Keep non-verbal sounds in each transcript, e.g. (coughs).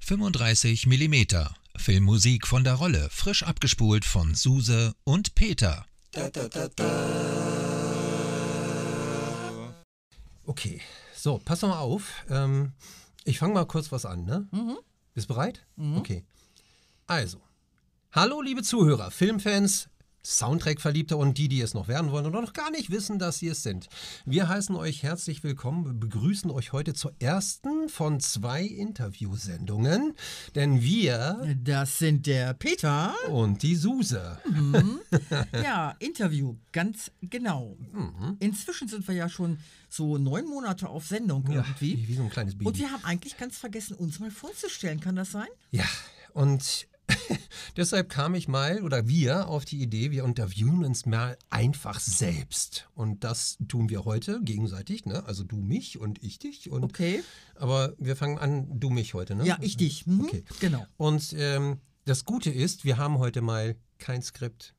35 mm Filmmusik von der Rolle, frisch abgespult von Suse und Peter. Okay, so, pass doch mal auf. Ähm, ich fange mal kurz was an, ne? Mhm. Bist bereit? Mhm. Okay. Also, hallo liebe Zuhörer, Filmfans, Soundtrack-Verliebte und die, die es noch werden wollen und noch gar nicht wissen, dass sie es sind. Wir heißen euch herzlich willkommen, begrüßen euch heute zur ersten von zwei Interviewsendungen, denn wir... Das sind der Peter... Und die Suse. Mhm. (laughs) Ja, Interview, ganz genau. Mhm. Inzwischen sind wir ja schon so neun Monate auf Sendung irgendwie. Ja, wie, wie so ein kleines Baby. Und wir haben eigentlich ganz vergessen, uns mal vorzustellen. Kann das sein? Ja, und (laughs) Deshalb kam ich mal oder wir auf die Idee, wir interviewen uns mal einfach selbst. Und das tun wir heute gegenseitig, ne? Also du mich und ich dich. Und, okay. Aber wir fangen an, du mich heute, ne? Ja, ich dich. Mhm. Okay. Genau. Und ähm, das Gute ist, wir haben heute mal kein Skript.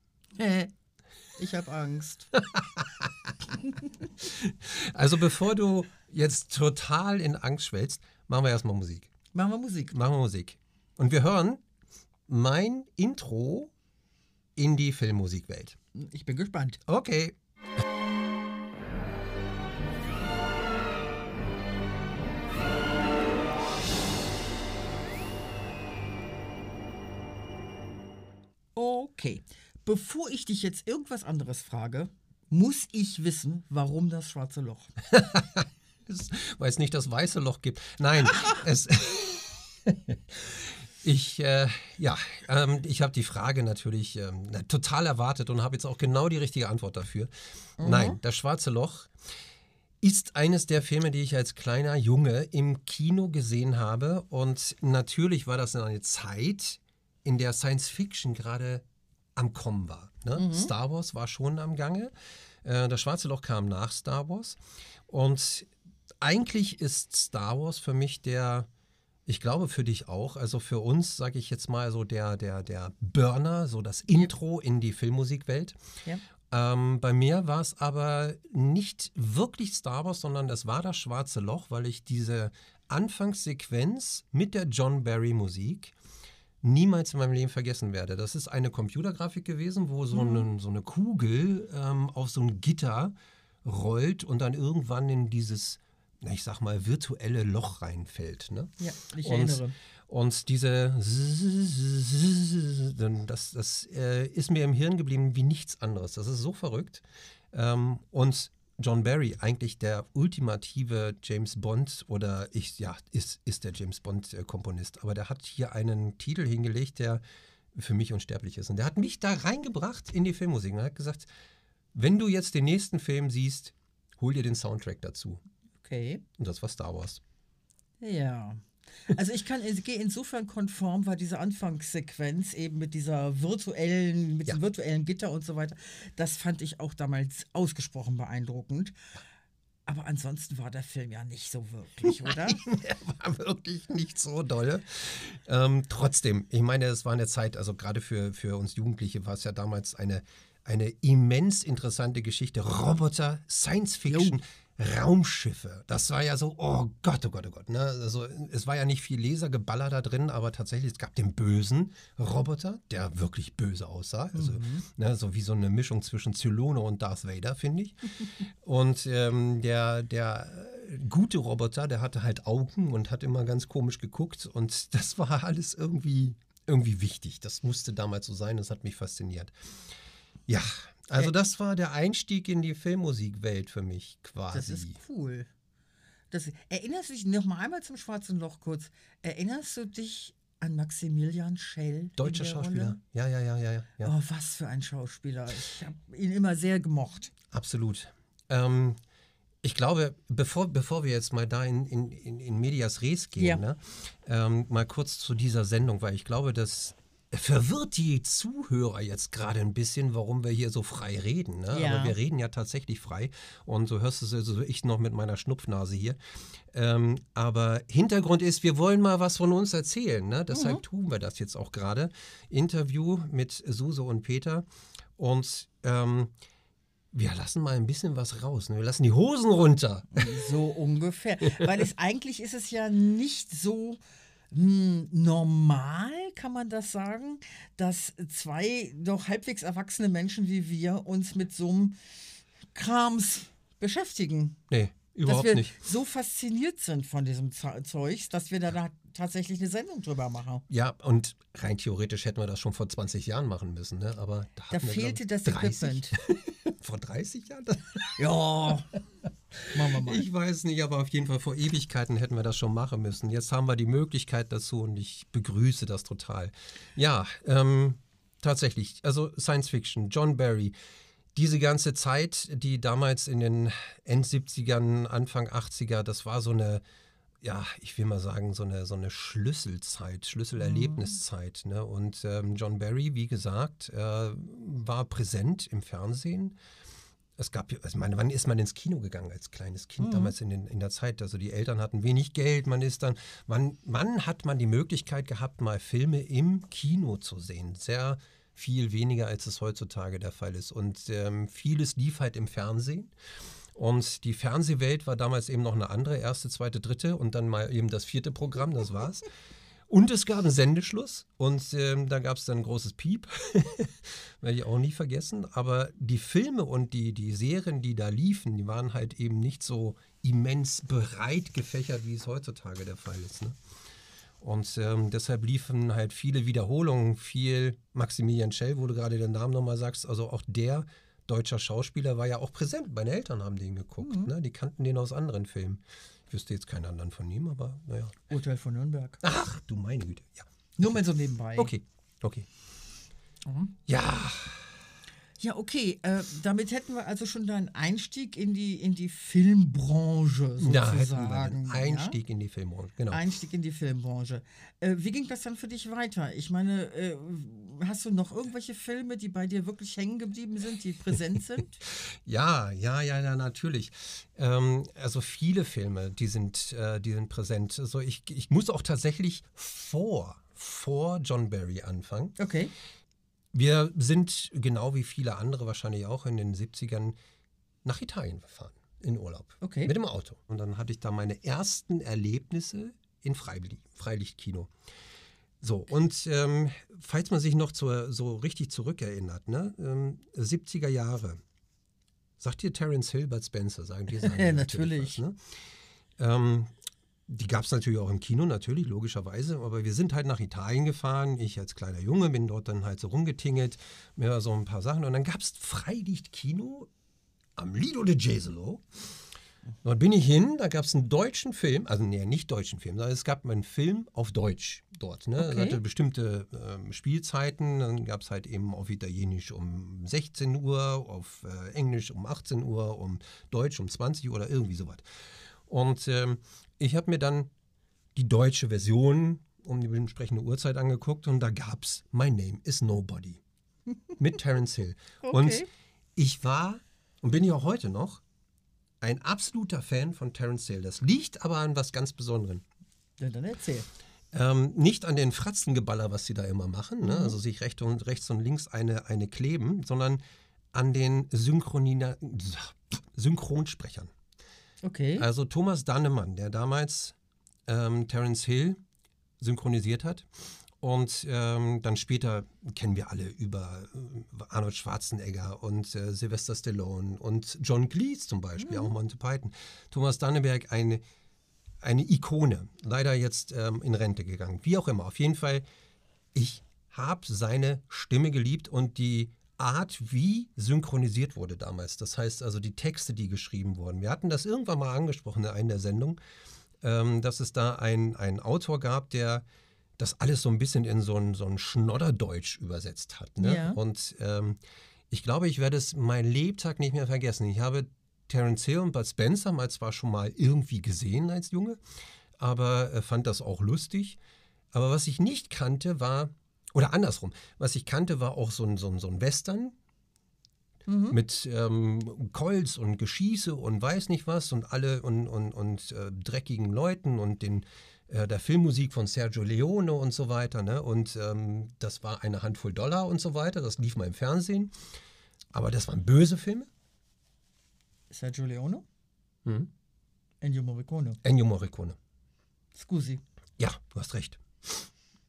Ich habe Angst. (laughs) also bevor du jetzt total in Angst schwellst, machen wir erstmal Musik. Machen wir Musik. Machen wir Musik. Und wir hören mein Intro in die Filmmusikwelt. Ich bin gespannt. Okay. Okay. Bevor ich dich jetzt irgendwas anderes frage, muss ich wissen, warum das schwarze Loch. (laughs) Weil es nicht das weiße Loch gibt. Nein, (laughs) es. (laughs) Ich, äh, ja, ähm, ich habe die Frage natürlich ähm, total erwartet und habe jetzt auch genau die richtige Antwort dafür. Mhm. Nein, das Schwarze Loch ist eines der Filme, die ich als kleiner Junge im Kino gesehen habe. Und natürlich war das in einer Zeit, in der Science Fiction gerade am Kommen war. Ne? Mhm. Star Wars war schon am Gange. Äh, das Schwarze Loch kam nach Star Wars. Und eigentlich ist Star Wars für mich der ich glaube für dich auch. Also für uns, sage ich jetzt mal, so der, der, der Burner, so das Intro in die Filmmusikwelt. Ja. Ähm, bei mir war es aber nicht wirklich Star Wars, sondern es war das Schwarze Loch, weil ich diese Anfangssequenz mit der John Barry Musik niemals in meinem Leben vergessen werde. Das ist eine Computergrafik gewesen, wo so, mhm. eine, so eine Kugel ähm, auf so ein Gitter rollt und dann irgendwann in dieses ich sag mal, virtuelle Loch reinfällt. Ne? Ja, ich erinnere. Und, und diese, das, das äh, ist mir im Hirn geblieben wie nichts anderes. Das ist so verrückt. Ähm, und John Barry, eigentlich der ultimative James Bond oder ich, ja, ist, ist der James Bond-Komponist. Aber der hat hier einen Titel hingelegt, der für mich unsterblich ist. Und der hat mich da reingebracht in die Filmmusik und hat gesagt, wenn du jetzt den nächsten Film siehst, hol dir den Soundtrack dazu. Okay. Und das war Star Wars. Ja. Also ich kann, ich gehe insofern konform, weil diese Anfangssequenz eben mit dieser virtuellen, mit ja. diesem virtuellen Gitter und so weiter, das fand ich auch damals ausgesprochen beeindruckend. Aber ansonsten war der Film ja nicht so wirklich, oder? (laughs) Nein, er war wirklich nicht so doll. Ähm, trotzdem, ich meine, es war eine Zeit, also gerade für, für uns Jugendliche war es ja damals eine, eine immens interessante Geschichte. Roboter, Science Fiction. Jo Raumschiffe. Das war ja so, oh Gott, oh Gott, oh Gott. Ne? Also, es war ja nicht viel Lasergeballer da drin, aber tatsächlich, es gab den bösen Roboter, der wirklich böse aussah. Also, mhm. ne, so wie so eine Mischung zwischen Zylone und Darth Vader, finde ich. (laughs) und ähm, der, der gute Roboter, der hatte halt Augen und hat immer ganz komisch geguckt. Und (laughs) das war alles irgendwie, irgendwie wichtig. Das musste damals so sein. Das hat mich fasziniert. Ja, also das war der Einstieg in die Filmmusikwelt für mich quasi. Das ist cool. Das, erinnerst du dich noch mal einmal zum Schwarzen Loch kurz? Erinnerst du dich an Maximilian Schell? Deutscher Schauspieler. Ja, ja, ja, ja, ja. Oh, was für ein Schauspieler. Ich habe ihn immer sehr gemocht. Absolut. Ähm, ich glaube, bevor, bevor wir jetzt mal da in, in, in Medias Res gehen, ja. ne, ähm, mal kurz zu dieser Sendung, weil ich glaube, dass verwirrt die Zuhörer jetzt gerade ein bisschen, warum wir hier so frei reden. Ne? Ja. Aber wir reden ja tatsächlich frei. Und so hörst du es also ich noch mit meiner Schnupfnase hier. Ähm, aber Hintergrund ist, wir wollen mal was von uns erzählen. Ne? Deshalb mhm. tun wir das jetzt auch gerade. Interview mit Suse und Peter. Und ähm, wir lassen mal ein bisschen was raus. Ne? Wir lassen die Hosen runter. So ungefähr. (laughs) Weil es eigentlich ist es ja nicht so normal, kann man das sagen, dass zwei doch halbwegs erwachsene Menschen wie wir uns mit so einem Krams beschäftigen. Nee, überhaupt dass wir nicht. so fasziniert sind von diesem Zeugs, dass wir da tatsächlich eine Sendung drüber machen. Ja, und rein theoretisch hätten wir das schon vor 20 Jahren machen müssen, ne? aber da, da fehlte wir, das 30? Equipment. (laughs) vor 30 Jahren? (laughs) ja. Machen wir mal. Ich weiß nicht, aber auf jeden Fall vor Ewigkeiten hätten wir das schon machen müssen. Jetzt haben wir die Möglichkeit dazu und ich begrüße das total. Ja, ähm, tatsächlich, also Science Fiction, John Barry, diese ganze Zeit, die damals in den End 70ern, Anfang 80er, das war so eine, ja, ich will mal sagen, so eine, so eine Schlüsselzeit, Schlüsselerlebniszeit. Ne? Und ähm, John Barry, wie gesagt, äh, war präsent im Fernsehen. Es gab, also ich meine, wann ist man ins Kino gegangen als kleines Kind Mhm. damals in, den, in der Zeit? Also die Eltern hatten wenig Geld, man ist dann, wann, wann hat man die Möglichkeit gehabt, mal Filme im Kino zu sehen? Sehr viel weniger, als es heutzutage der Fall ist. Und ähm, vieles lief halt im Fernsehen. Und die Fernsehwelt war damals eben noch eine andere, erste, zweite, dritte und dann mal eben das vierte Programm, das war's. (laughs) Und es gab einen Sendeschluss und ähm, da gab es dann ein großes Piep, (laughs) werde ich auch nie vergessen. Aber die Filme und die, die Serien, die da liefen, die waren halt eben nicht so immens breit gefächert, wie es heutzutage der Fall ist. Ne? Und ähm, deshalb liefen halt viele Wiederholungen, viel Maximilian Schell, wo du gerade den Namen nochmal sagst. Also auch der deutscher Schauspieler war ja auch präsent. Meine Eltern haben den geguckt. Mhm. Ne? Die kannten den aus anderen Filmen. Ich wüsste jetzt keinen anderen von ihm, aber naja. Urteil von Nürnberg. Ach, du meine Güte. Ja. Nur mal so nebenbei. Okay, okay. Mhm. Ja, Ja, okay. Äh, damit hätten wir also schon deinen Einstieg in die, in die Filmbranche sozusagen. da hätten wir einen ja? Einstieg in die Filmbranche. Genau. Einstieg in die Filmbranche. Äh, wie ging das dann für dich weiter? Ich meine, äh, hast du noch irgendwelche Filme, die bei dir wirklich hängen geblieben sind, die präsent (laughs) sind? Ja, ja, ja, ja, natürlich. Ähm, also viele Filme, die sind, äh, die sind präsent. Also ich, ich muss auch tatsächlich vor, vor John Barry anfangen. Okay. Wir sind, genau wie viele andere wahrscheinlich auch in den 70ern, nach Italien gefahren, in Urlaub. Okay. Mit dem Auto. Und dann hatte ich da meine ersten Erlebnisse in Freili Freilichtkino. So, und ähm, falls man sich noch zur, so richtig zurückerinnert, ne, ähm, 70er Jahre, sagt dir Terence Hill, Bud Spencer, sagen die sagen (laughs) Ja, dir natürlich. Was, ne? ähm, die gab es natürlich auch im Kino, natürlich, logischerweise. Aber wir sind halt nach Italien gefahren. Ich als kleiner Junge bin dort dann halt so rumgetingelt, mir so ein paar Sachen. Und dann gab es Freilichtkino am Lido de Jesolo. Dort bin ich hin, da gab es einen deutschen Film, also nee, nicht deutschen Film, sondern es gab einen Film auf Deutsch dort. Ne? Es Okay. hatte bestimmte ähm, Spielzeiten, dann gab es halt eben auf Italienisch um 16 Uhr, auf äh, Englisch um 18 Uhr, um Deutsch um 20 Uhr oder irgendwie sowas. Und ähm, ich habe mir dann die deutsche Version um die entsprechende Uhrzeit angeguckt und da gab es My Name is Nobody (laughs) mit Terence Hill. Und Okay. ich war und bin ja auch heute noch ein absoluter Fan von Terence Hill. Das liegt aber an was ganz Besonderem. Ja, dann erzähl. Ähm, nicht an den Fratzengeballer, was sie da immer machen, ne? also sich rechts und, rechts und links eine, eine kleben, sondern an den Synchronina Synchronsprechern. Okay. Also Thomas Dannemann, der damals ähm, Terence Hill synchronisiert hat. Und ähm, dann später kennen wir alle über äh, Arnold Schwarzenegger und äh, Sylvester Stallone und John Cleese zum Beispiel, auch Monty Python. Thomas Danneberg, eine, eine Ikone, leider jetzt ähm, in Rente gegangen. Wie auch immer, auf jeden Fall, ich habe seine Stimme geliebt und die Art, wie synchronisiert wurde damals. Das heißt also die Texte, die geschrieben wurden. Wir hatten das irgendwann mal angesprochen in einer Sendung, ähm, dass es da einen Autor gab, der das alles so ein bisschen in so ein, so ein Schnodderdeutsch übersetzt hat. Ne? Ja. Und ähm, ich glaube, ich werde es mein Lebtag nicht mehr vergessen. Ich habe Terence Hill und Bud Spencer mal zwar schon mal irgendwie gesehen als Junge, aber äh, fand das auch lustig. Aber was ich nicht kannte, war, oder andersrum, was ich kannte, war auch so ein, so ein, so ein Western mit ähm, Colts und Geschieße und weiß nicht was und alle und, und, und äh, dreckigen Leuten und den, äh, der Filmmusik von Sergio Leone und so weiter. Ne? Und ähm, das war eine Handvoll Dollar und so weiter. Das lief mal im Fernsehen. Aber das waren böse Filme. Sergio Leone? Hm? Ennio Morricone. Ennio Morricone. Scusi. Ja, du hast recht.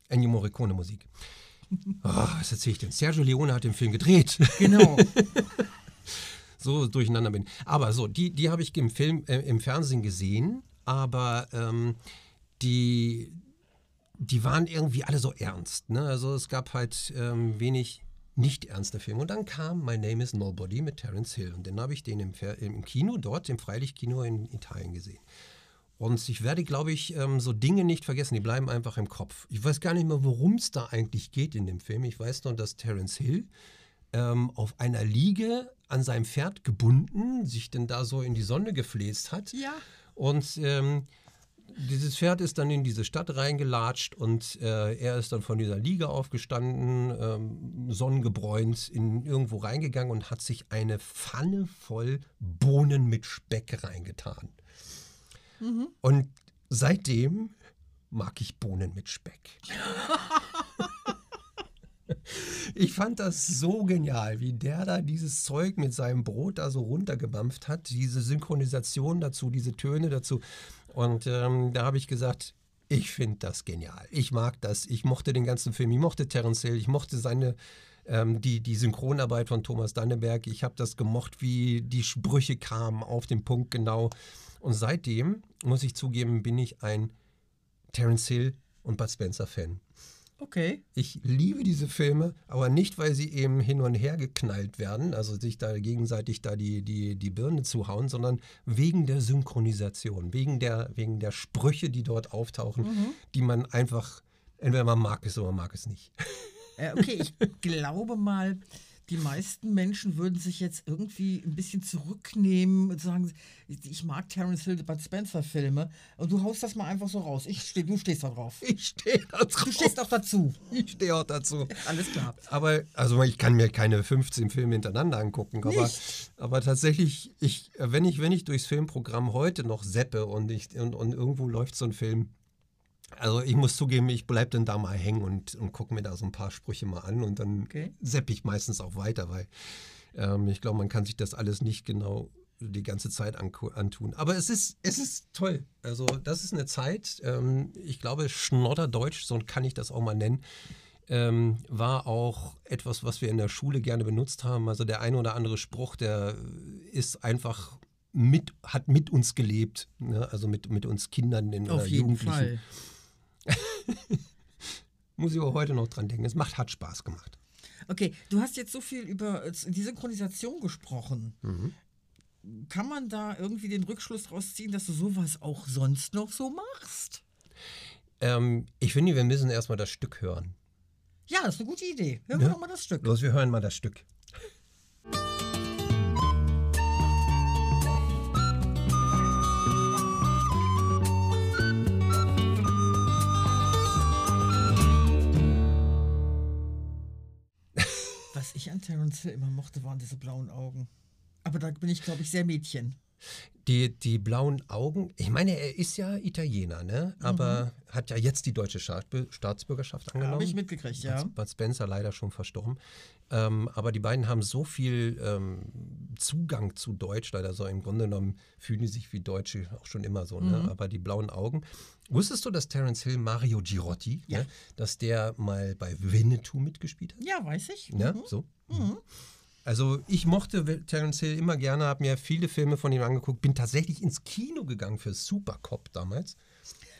Ennio Morricone Musik. Oh, was erzähle ich denn? Sergio Leone hat den Film gedreht. Genau. (laughs) so durcheinander bin. Aber so, die, die habe ich im Film, äh, im Fernsehen gesehen, aber ähm, die, die waren irgendwie alle so ernst. Ne? Also es gab halt ähm, wenig nicht ernste Filme. Und dann kam My Name is Nobody mit Terence Hill. Und dann habe ich den im, im Kino, dort im Freilichtkino in Italien gesehen. Und ich werde, glaube ich, ähm, so Dinge nicht vergessen, die bleiben einfach im Kopf. Ich weiß gar nicht mehr, worum es da eigentlich geht in dem Film. Ich weiß nur, dass Terence Hill ähm, auf einer Liege an seinem Pferd gebunden sich denn da so in die Sonne gefläzt hat. Ja. Und ähm, dieses Pferd ist dann in diese Stadt reingelatscht und äh, er ist dann von dieser Liege aufgestanden, ähm, sonnengebräunt, in irgendwo reingegangen und hat sich eine Pfanne voll Bohnen mit Speck reingetan. Mhm. Und seitdem mag ich Bohnen mit Speck. (laughs) Ich fand das so genial, wie der da dieses Zeug mit seinem Brot da so runtergebampft hat, diese Synchronisation dazu, diese Töne dazu. Und ähm, da habe ich gesagt, ich finde das genial. Ich mag das. Ich mochte den ganzen Film. Ich mochte Terence Hill. Ich mochte seine ähm, die, die Synchronarbeit von Thomas Danneberg. Ich habe das gemocht, wie die Sprüche kamen auf den Punkt genau. Und seitdem, muss ich zugeben, bin ich ein Terence Hill und Bud Spencer Fan. Okay. Ich liebe diese Filme, aber nicht, weil sie eben hin und her geknallt werden, also sich da gegenseitig da die, die, die Birne zuhauen, sondern wegen der Synchronisation, wegen der, wegen der Sprüche, die dort auftauchen, mhm. die man einfach, entweder man mag es oder man mag es nicht. Äh, okay, ich (laughs) glaube mal, die meisten Menschen würden sich jetzt irgendwie ein bisschen zurücknehmen und sagen, ich mag Terence Hill Bud Spencer Filme und du haust das mal einfach so raus. Ich steh, du stehst da drauf. Ich stehe da drauf. Du stehst auch dazu. Ich stehe auch dazu. Alles klar. Aber, also ich kann mir keine 15 Filme hintereinander angucken, aber, aber tatsächlich, ich, wenn, ich, wenn ich durchs Filmprogramm heute noch seppe und, ich, und, und irgendwo läuft so ein Film, also ich muss zugeben, ich bleibe dann da mal hängen und, und gucke mir da so ein paar Sprüche mal an und dann okay. sepp ich meistens auch weiter, weil ähm, ich glaube, man kann sich das alles nicht genau die ganze Zeit antun. Aber es ist, es ist toll. Also das ist eine Zeit, ähm, ich glaube, Schnodderdeutsch, so kann ich das auch mal nennen, ähm, war auch etwas, was wir in der Schule gerne benutzt haben. Also der eine oder andere Spruch, der ist einfach mit, hat mit uns gelebt, ne? also mit, mit uns Kindern in Auf jeden Jugendlichen. Fall. (laughs) Muss ich auch heute noch dran denken. Es macht, hat Spaß gemacht. Okay, du hast jetzt so viel über äh, die Synchronisation gesprochen. Mhm. Kann man da irgendwie den Rückschluss daraus ziehen, dass du sowas auch sonst noch so machst? Ähm, ich finde, wir müssen erstmal das Stück hören. Ja, das ist eine gute Idee. Hören ja? wir doch mal das Stück. Los, wir hören mal das Stück. Terence Hill immer mochte, waren diese blauen Augen. Aber da bin ich, glaube ich, sehr Mädchen. Die, die blauen Augen, ich meine, er ist ja Italiener, ne? aber mhm. hat ja jetzt die deutsche Staatsbürgerschaft angenommen. Habe ich mitgekriegt, ja. Bud Spencer leider schon verstorben. Ähm, aber die beiden haben so viel ähm, Zugang zu Deutsch, leider so im Grunde genommen fühlen die sich wie Deutsche auch schon immer so, ne? mhm. aber die blauen Augen. Wusstest du, dass Terence Hill Mario Girotti, ja. ne? dass der mal bei Winnetou mitgespielt hat? Ja, weiß ich. Ja, mhm. so. Mhm. Also ich mochte Terence Hill immer gerne, habe mir viele Filme von ihm angeguckt, bin tatsächlich ins Kino gegangen für Supercop damals.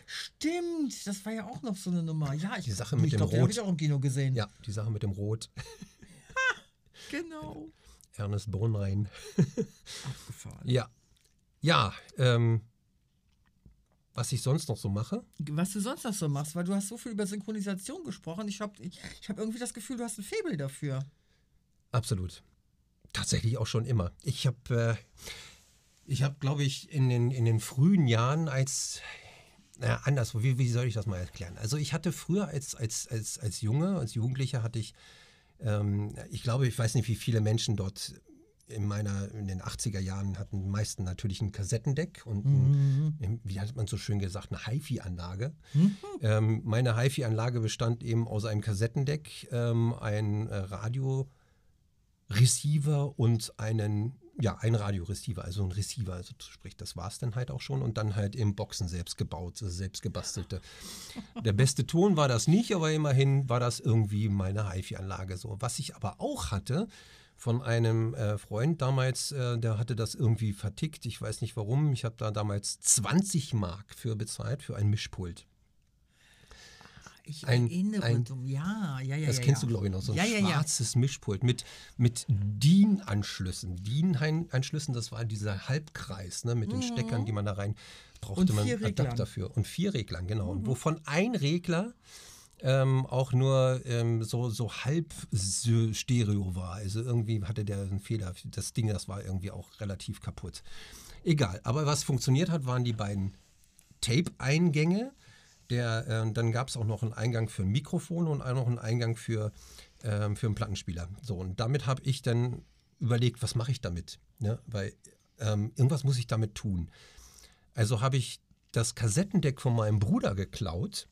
Stimmt, das war ja auch noch so eine Nummer. Ja, ich, die Sache mit ich dem glaub, Rot. habe ich auch im Kino gesehen. Ja, die Sache mit dem Rot. (laughs) genau. Ernest Bornrein. Abgefahren. Ja. Ja, ähm, was ich sonst noch so mache. Was du sonst noch so machst, weil du hast so viel über Synchronisation gesprochen. Ich habe ich, ich hab irgendwie das Gefühl, du hast ein Faible dafür. Absolut tatsächlich auch schon immer. Ich habe, äh, ich habe, glaube ich, in den, in den frühen Jahren als naja, anders, wie, wie soll ich das mal erklären? Also ich hatte früher als, als, als, als Junge, als Jugendlicher hatte ich, ähm, ich glaube, ich weiß nicht, wie viele Menschen dort in meiner, in den 80er Jahren hatten die meisten natürlich ein Kassettendeck und ein, mhm. wie hat man so schön gesagt, eine HiFi-Anlage. Mhm. Ähm, meine HiFi-Anlage bestand eben aus einem Kassettendeck, ähm, ein äh, Radio, Receiver und einen ja, ein Radioreceiver, also ein Receiver, also sprich, das war es dann halt auch schon und dann halt im Boxen selbst gebaut, also selbst gebastelte. Der beste Ton war das nicht, aber immerhin war das irgendwie meine HiFi-Anlage so. Was ich aber auch hatte, von einem äh, Freund damals, äh, der hatte das irgendwie vertickt, ich weiß nicht warum, ich habe da damals 20 Mark für bezahlt, für ein Mischpult. Ich Ein- erinnere ein-. Ja, ja, ja. Das ja, kennst ja. du, glaube ich, noch. So ein Ja, schwarzes Mischpult mit, mit DIN-Anschlüssen. DIN-Anschlüssen, das war dieser Halbkreis ne, mit den Steckern, die man da rein brauchte. Mhm. Und man vier Reglern. Mhm. Adapter für. Und vier Reglern, genau. Und wovon ein Regler ähm, auch nur ähm, so, so halb Stereo war. Also irgendwie hatte der einen Fehler. Das Ding, das war irgendwie auch relativ kaputt. Egal. Aber was funktioniert hat, waren die beiden Tape-Eingänge. Der, äh, dann gab es auch noch einen Eingang für ein Mikrofon und auch noch einen Eingang für, ähm, für einen Plattenspieler. So, und damit habe ich dann überlegt, was mache ich damit? Ne? Weil ähm, irgendwas muss ich damit tun. Also habe ich das Kassettendeck von meinem Bruder geklaut,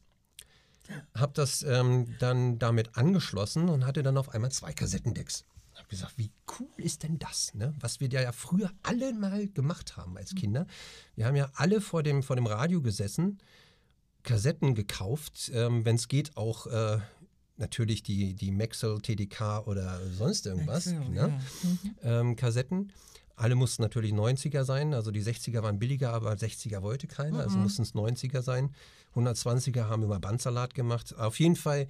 habe das ähm, dann damit angeschlossen und hatte dann auf einmal zwei Kassettendecks. habe gesagt, wie cool ist denn das? Ne? Was wir ja früher alle mal gemacht haben als Kinder. Wir haben ja alle vor dem, vor dem Radio gesessen, Kassetten gekauft, ähm, wenn es geht auch äh, natürlich die, die Maxell TDK oder sonst irgendwas. Maxell, ne? ja. Mhm. ähm, Kassetten. Alle mussten natürlich 90er sein, also die 60er waren billiger, aber 60er wollte keiner, also mussten es 90er sein. 120er haben immer Bandsalat gemacht. Auf jeden Fall,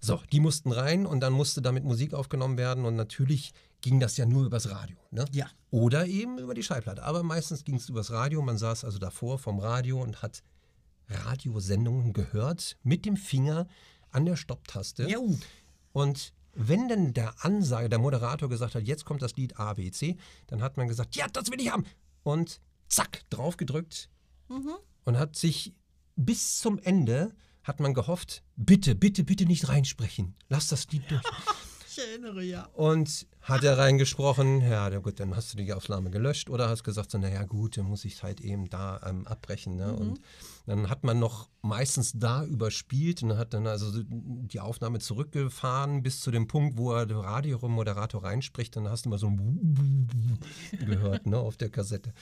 so, die mussten rein und dann musste damit Musik aufgenommen werden und natürlich ging das ja nur übers Radio. Ne? Ja. Oder eben über die Schallplatte. Aber meistens ging es übers Radio. Man saß also davor vom Radio und hat Radiosendungen gehört mit dem Finger an der Stopptaste. Jau. Und wenn denn der Ansage, der Moderator gesagt hat, jetzt kommt das Lied A, B, C, dann hat man gesagt, ja, das will ich haben. Und zack, drauf gedrückt und hat sich bis zum Ende, hat man gehofft, bitte, bitte, bitte nicht reinsprechen. Lass das Lied durch. (laughs) Ich erinnere, ja. Und hat er reingesprochen, ja, gut, dann hast du die Aufnahme gelöscht oder hast gesagt, so, naja gut, dann muss ich halt eben da ähm, abbrechen. Ne? Und dann hat man noch meistens da überspielt und hat dann also die Aufnahme zurückgefahren bis zu dem Punkt, wo er der Radiomoderator reinspricht. Dann hast du mal so ein gehört ne, auf der Kassette.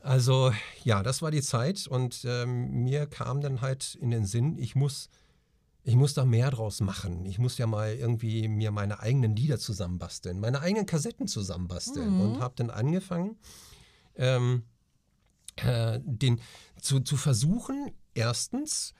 Also ja, das war die Zeit und ähm, mir kam dann halt in den Sinn, ich muss ich muss da mehr draus machen. Ich muss ja mal irgendwie mir meine eigenen Lieder zusammenbasteln, meine eigenen Kassetten zusammenbasteln. Und habe dann angefangen, ähm, äh, den, zu, zu versuchen, erstens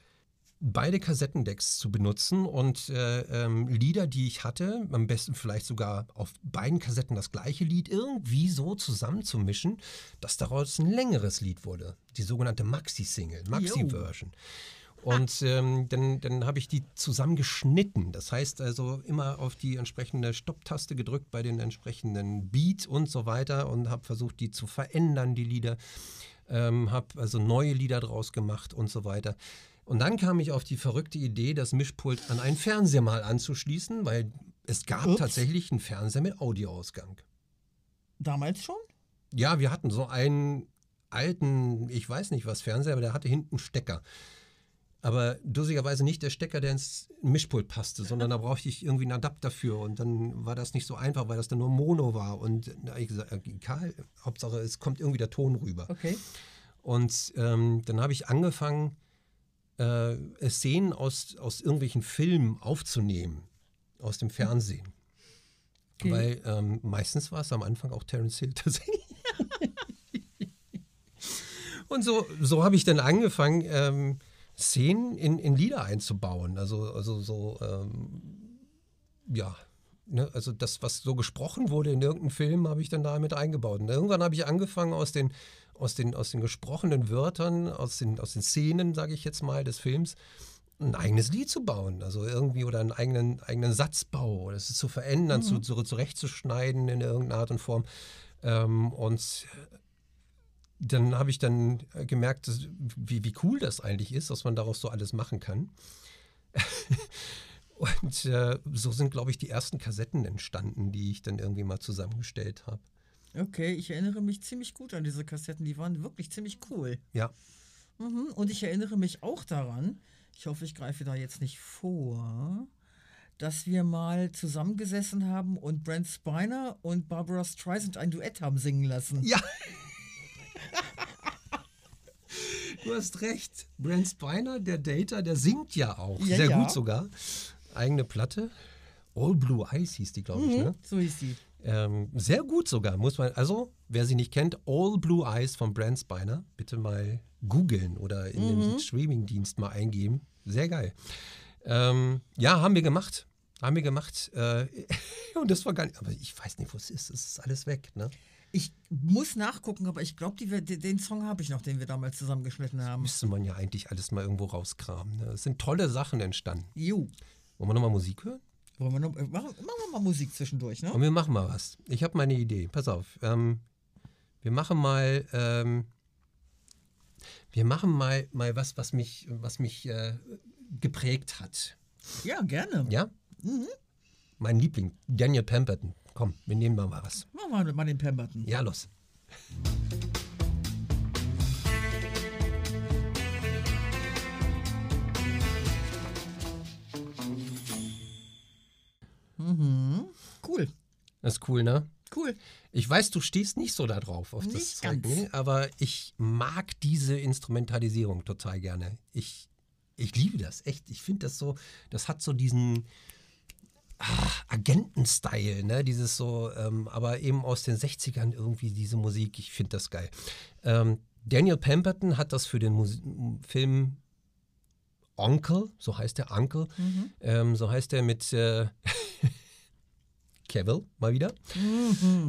beide Kassettendecks zu benutzen und äh, ähm, Lieder, die ich hatte, am besten vielleicht sogar auf beiden Kassetten das gleiche Lied, irgendwie so zusammenzumischen, dass daraus ein längeres Lied wurde. Die sogenannte Maxi-Single, Maxi-Version. Und ähm, dann, dann habe ich die zusammengeschnitten. Das heißt also immer auf die entsprechende Stopptaste gedrückt bei den entsprechenden Beat und so weiter und habe versucht, die zu verändern, die Lieder. Ähm, habe also neue Lieder draus gemacht und so weiter. Und dann kam ich auf die verrückte Idee, das Mischpult an einen Fernseher mal anzuschließen, weil es gab Ups. tatsächlich einen Fernseher mit Audioausgang. Damals schon? Ja, wir hatten so einen alten, ich weiß nicht was, Fernseher, aber der hatte hinten einen Stecker. Aber dussigerweise nicht der Stecker, der ins Mischpult passte, sondern da (laughs) brauchte ich irgendwie einen Adapter für. Und dann war das nicht so einfach, weil das dann nur Mono war. Und da hab ich gesagt, egal, Hauptsache es kommt irgendwie der Ton rüber. Okay. Und ähm, dann habe ich angefangen, äh, Szenen aus, aus irgendwelchen Filmen aufzunehmen, aus dem Fernsehen. Okay. Weil ähm, meistens war es am Anfang auch Terence Hill tatsächlich. (laughs) Und so, so habe ich dann angefangen, ähm, Szenen in, in Lieder einzubauen. Also, also so, ähm, ja, ne, also das, was so gesprochen wurde in irgendeinem Film, habe ich dann da mit eingebaut. Und irgendwann habe ich angefangen, aus den, aus den, aus den gesprochenen Wörtern, aus den, aus den Szenen, sage ich jetzt mal, des Films, ein eigenes Lied zu bauen. Also irgendwie oder einen eigenen, eigenen Satzbau oder es zu verändern, zu, zu, zurechtzuschneiden in irgendeiner Art und Form. Ähm, und dann habe ich dann äh, gemerkt, dass, wie, wie cool das eigentlich ist, dass man daraus so alles machen kann. (laughs) Und äh, so sind, glaube ich, die ersten Kassetten entstanden, die ich dann irgendwie mal zusammengestellt habe. Okay, ich erinnere mich ziemlich gut an diese Kassetten. Die waren wirklich ziemlich cool. Ja, Mhm. Und ich erinnere mich auch daran, ich hoffe, ich greife da jetzt nicht vor, dass wir mal zusammengesessen haben und Brent Spiner und Barbara Streisand ein Duett haben singen lassen. Ja. (laughs) (laughs) du hast recht. Brent Spiner, der Data, der singt ja auch. Ja, Sehr ja. gut sogar. Eigene Platte. All Blue Eyes hieß die, glaube ich. Mhm, Ne? so hieß die. Ähm, sehr gut sogar, muss man. Also, wer sie nicht kennt, All Blue Eyes von Brent Spiner, bitte mal googeln oder in Mhm. den Streaming-Dienst mal eingeben. Sehr geil. Ähm, ja, haben wir gemacht. Haben wir gemacht. Äh, (laughs) und das war gar nicht. Aber ich weiß nicht, wo es ist. Es ist alles weg. Ne? Ich muss nachgucken, aber ich glaube, den Song habe ich noch, den wir damals zusammengeschnitten haben. Müsste man ja eigentlich alles mal irgendwo rauskramen. Ne? Es sind tolle Sachen entstanden. Jo. Wollen wir nochmal Musik hören? Wollen wir noch, äh, machen, machen wir mal Musik zwischendurch, ne? Und wir machen mal was. Ich habe meine Idee. Pass auf. Ähm, wir machen mal. Ähm, wir machen mal, mal was, was mich, was mich äh, geprägt hat. Ja, gerne. Ja? Mein Liebling, Daniel Pemberton. Komm, wir nehmen mal was. Machen wir mal den Pemberton. Ja, los. Cool. Das ist cool, ne? Cool. Ich weiß, du stehst nicht so da drauf auf das Nicht Zeug, ganz. ne? aber ich mag diese Instrumentalisierung total gerne. Ich, ich liebe das, echt. Ich finde das so, das hat so diesen ah, Agenten-Style, ne? Dieses so, ähm, aber eben aus den 60ern irgendwie diese Musik, ich finde das geil. Ähm, Daniel Pemberton hat das für den Musi Film Onkel, so heißt der Onkel, ähm, so heißt er mit äh, (laughs) Cavill mal wieder.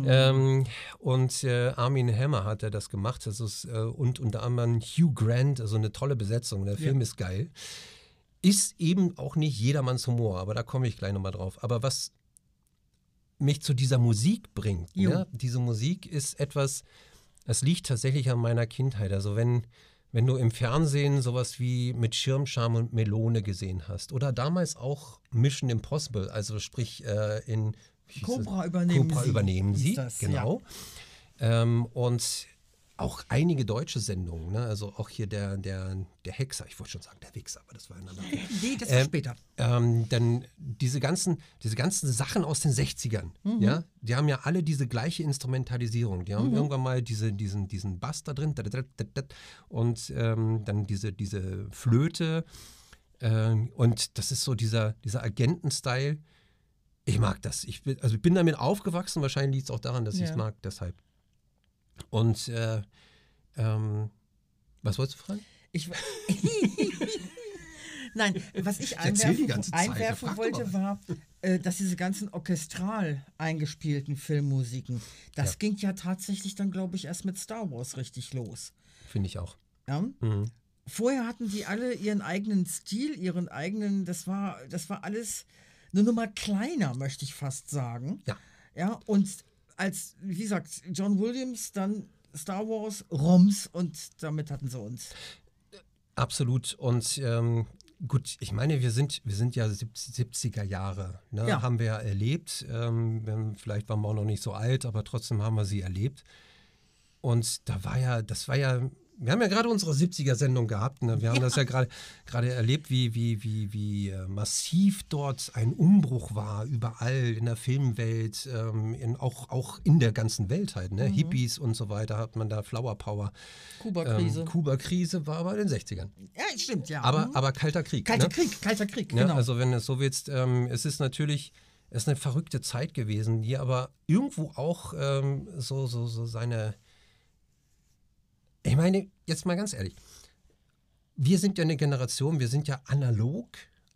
Ähm, und äh, Armin Hammer hat er das gemacht. Das ist, äh, und unter anderem Hugh Grant, also eine tolle Besetzung. Der Film ist geil. Ist eben auch nicht jedermanns Humor, aber da komme ich gleich nochmal drauf. Aber was mich zu dieser Musik bringt, ne? diese Musik ist etwas, das liegt tatsächlich an meiner Kindheit. Also wenn, wenn du im Fernsehen sowas wie mit Schirmscham und Melone gesehen hast oder damals auch Mission Impossible, also sprich äh, in Cobra übernehmen Cobra Sie, übernehmen sie, das, genau. Ähm, und auch einige deutsche Sendungen, ne? also auch hier der, der, der Hexer, ich wollte schon sagen der Wichser, aber das war ein anderer. (laughs) Nee, das war Ähm, später. ähm, dann diese ganzen, diese ganzen Sachen aus den 60ern, ja, die haben ja alle diese gleiche Instrumentalisierung. Die haben irgendwann mal diese, diesen, diesen Bass da drin und ähm, dann diese, diese Flöte. Ähm, und das ist so dieser, dieser Agenten-Style. Ich mag das. Ich bin, also ich bin damit aufgewachsen. Wahrscheinlich liegt es auch daran, dass ich es Ja. mag, deshalb. Und äh, ähm, was wolltest du fragen? Ich, (laughs) Nein, was ich einwerfen, einwerfen wollte, war, äh, dass diese ganzen orchestral eingespielten Filmmusiken, das Ja. ging ja tatsächlich dann, glaube ich, erst mit Star Wars richtig los. Finde ich auch. Ja? Mhm. Vorher hatten die alle ihren eigenen Stil, ihren eigenen, das war, das war alles eine Nummer kleiner, möchte ich fast sagen. Ja. Ja, und als, wie gesagt, John Williams, dann Star Wars, Roms und damit hatten sie uns. Absolut. Und ähm, gut, ich meine, wir sind, wir sind ja 70er Jahre, ne? Ja. haben wir ja erlebt. Ähm, vielleicht waren wir auch noch nicht so alt, aber trotzdem haben wir sie erlebt. Und da war ja, das war ja, wir haben ja gerade unsere 70er-Sendung gehabt. Ne? Wir haben das ja gerade erlebt, wie, wie, wie, wie äh, massiv dort ein Umbruch war, überall in der Filmwelt, ähm, in, auch, auch in der ganzen Welt halt. Ne? Hippies und so weiter hat man da Flower Power. Kuba-Krise. Ähm, Kuba-Krise war aber in den 60ern. ja, stimmt, ja. Aber, Mhm. aber kalter Krieg. Kalter ne? Krieg, kalter Krieg, Ja, genau. Also wenn du es so willst, ähm, es ist natürlich, es ist eine verrückte Zeit gewesen, die aber irgendwo auch ähm, so, so, so seine. Ich meine, jetzt mal ganz ehrlich, wir sind ja eine Generation, wir sind ja analog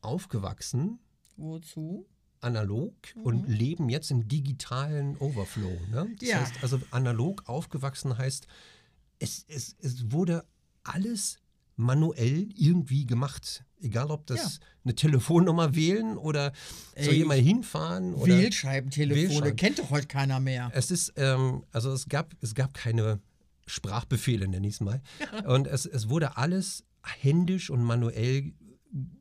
aufgewachsen, Wozu? analog und leben jetzt im digitalen Overflow. Ne? Das Ja. heißt, also analog aufgewachsen heißt, es, es, es wurde alles manuell irgendwie gemacht. Egal, ob das Ja. eine Telefonnummer wählen oder soll Ey, jemand hinfahren oder. Wählscheibentelefone Wählscheiben. kennt doch heute keiner mehr. Es ist, ähm, also es gab, es gab keine Sprachbefehle, nenne ich es mal. (laughs) Und es, es wurde alles händisch und manuell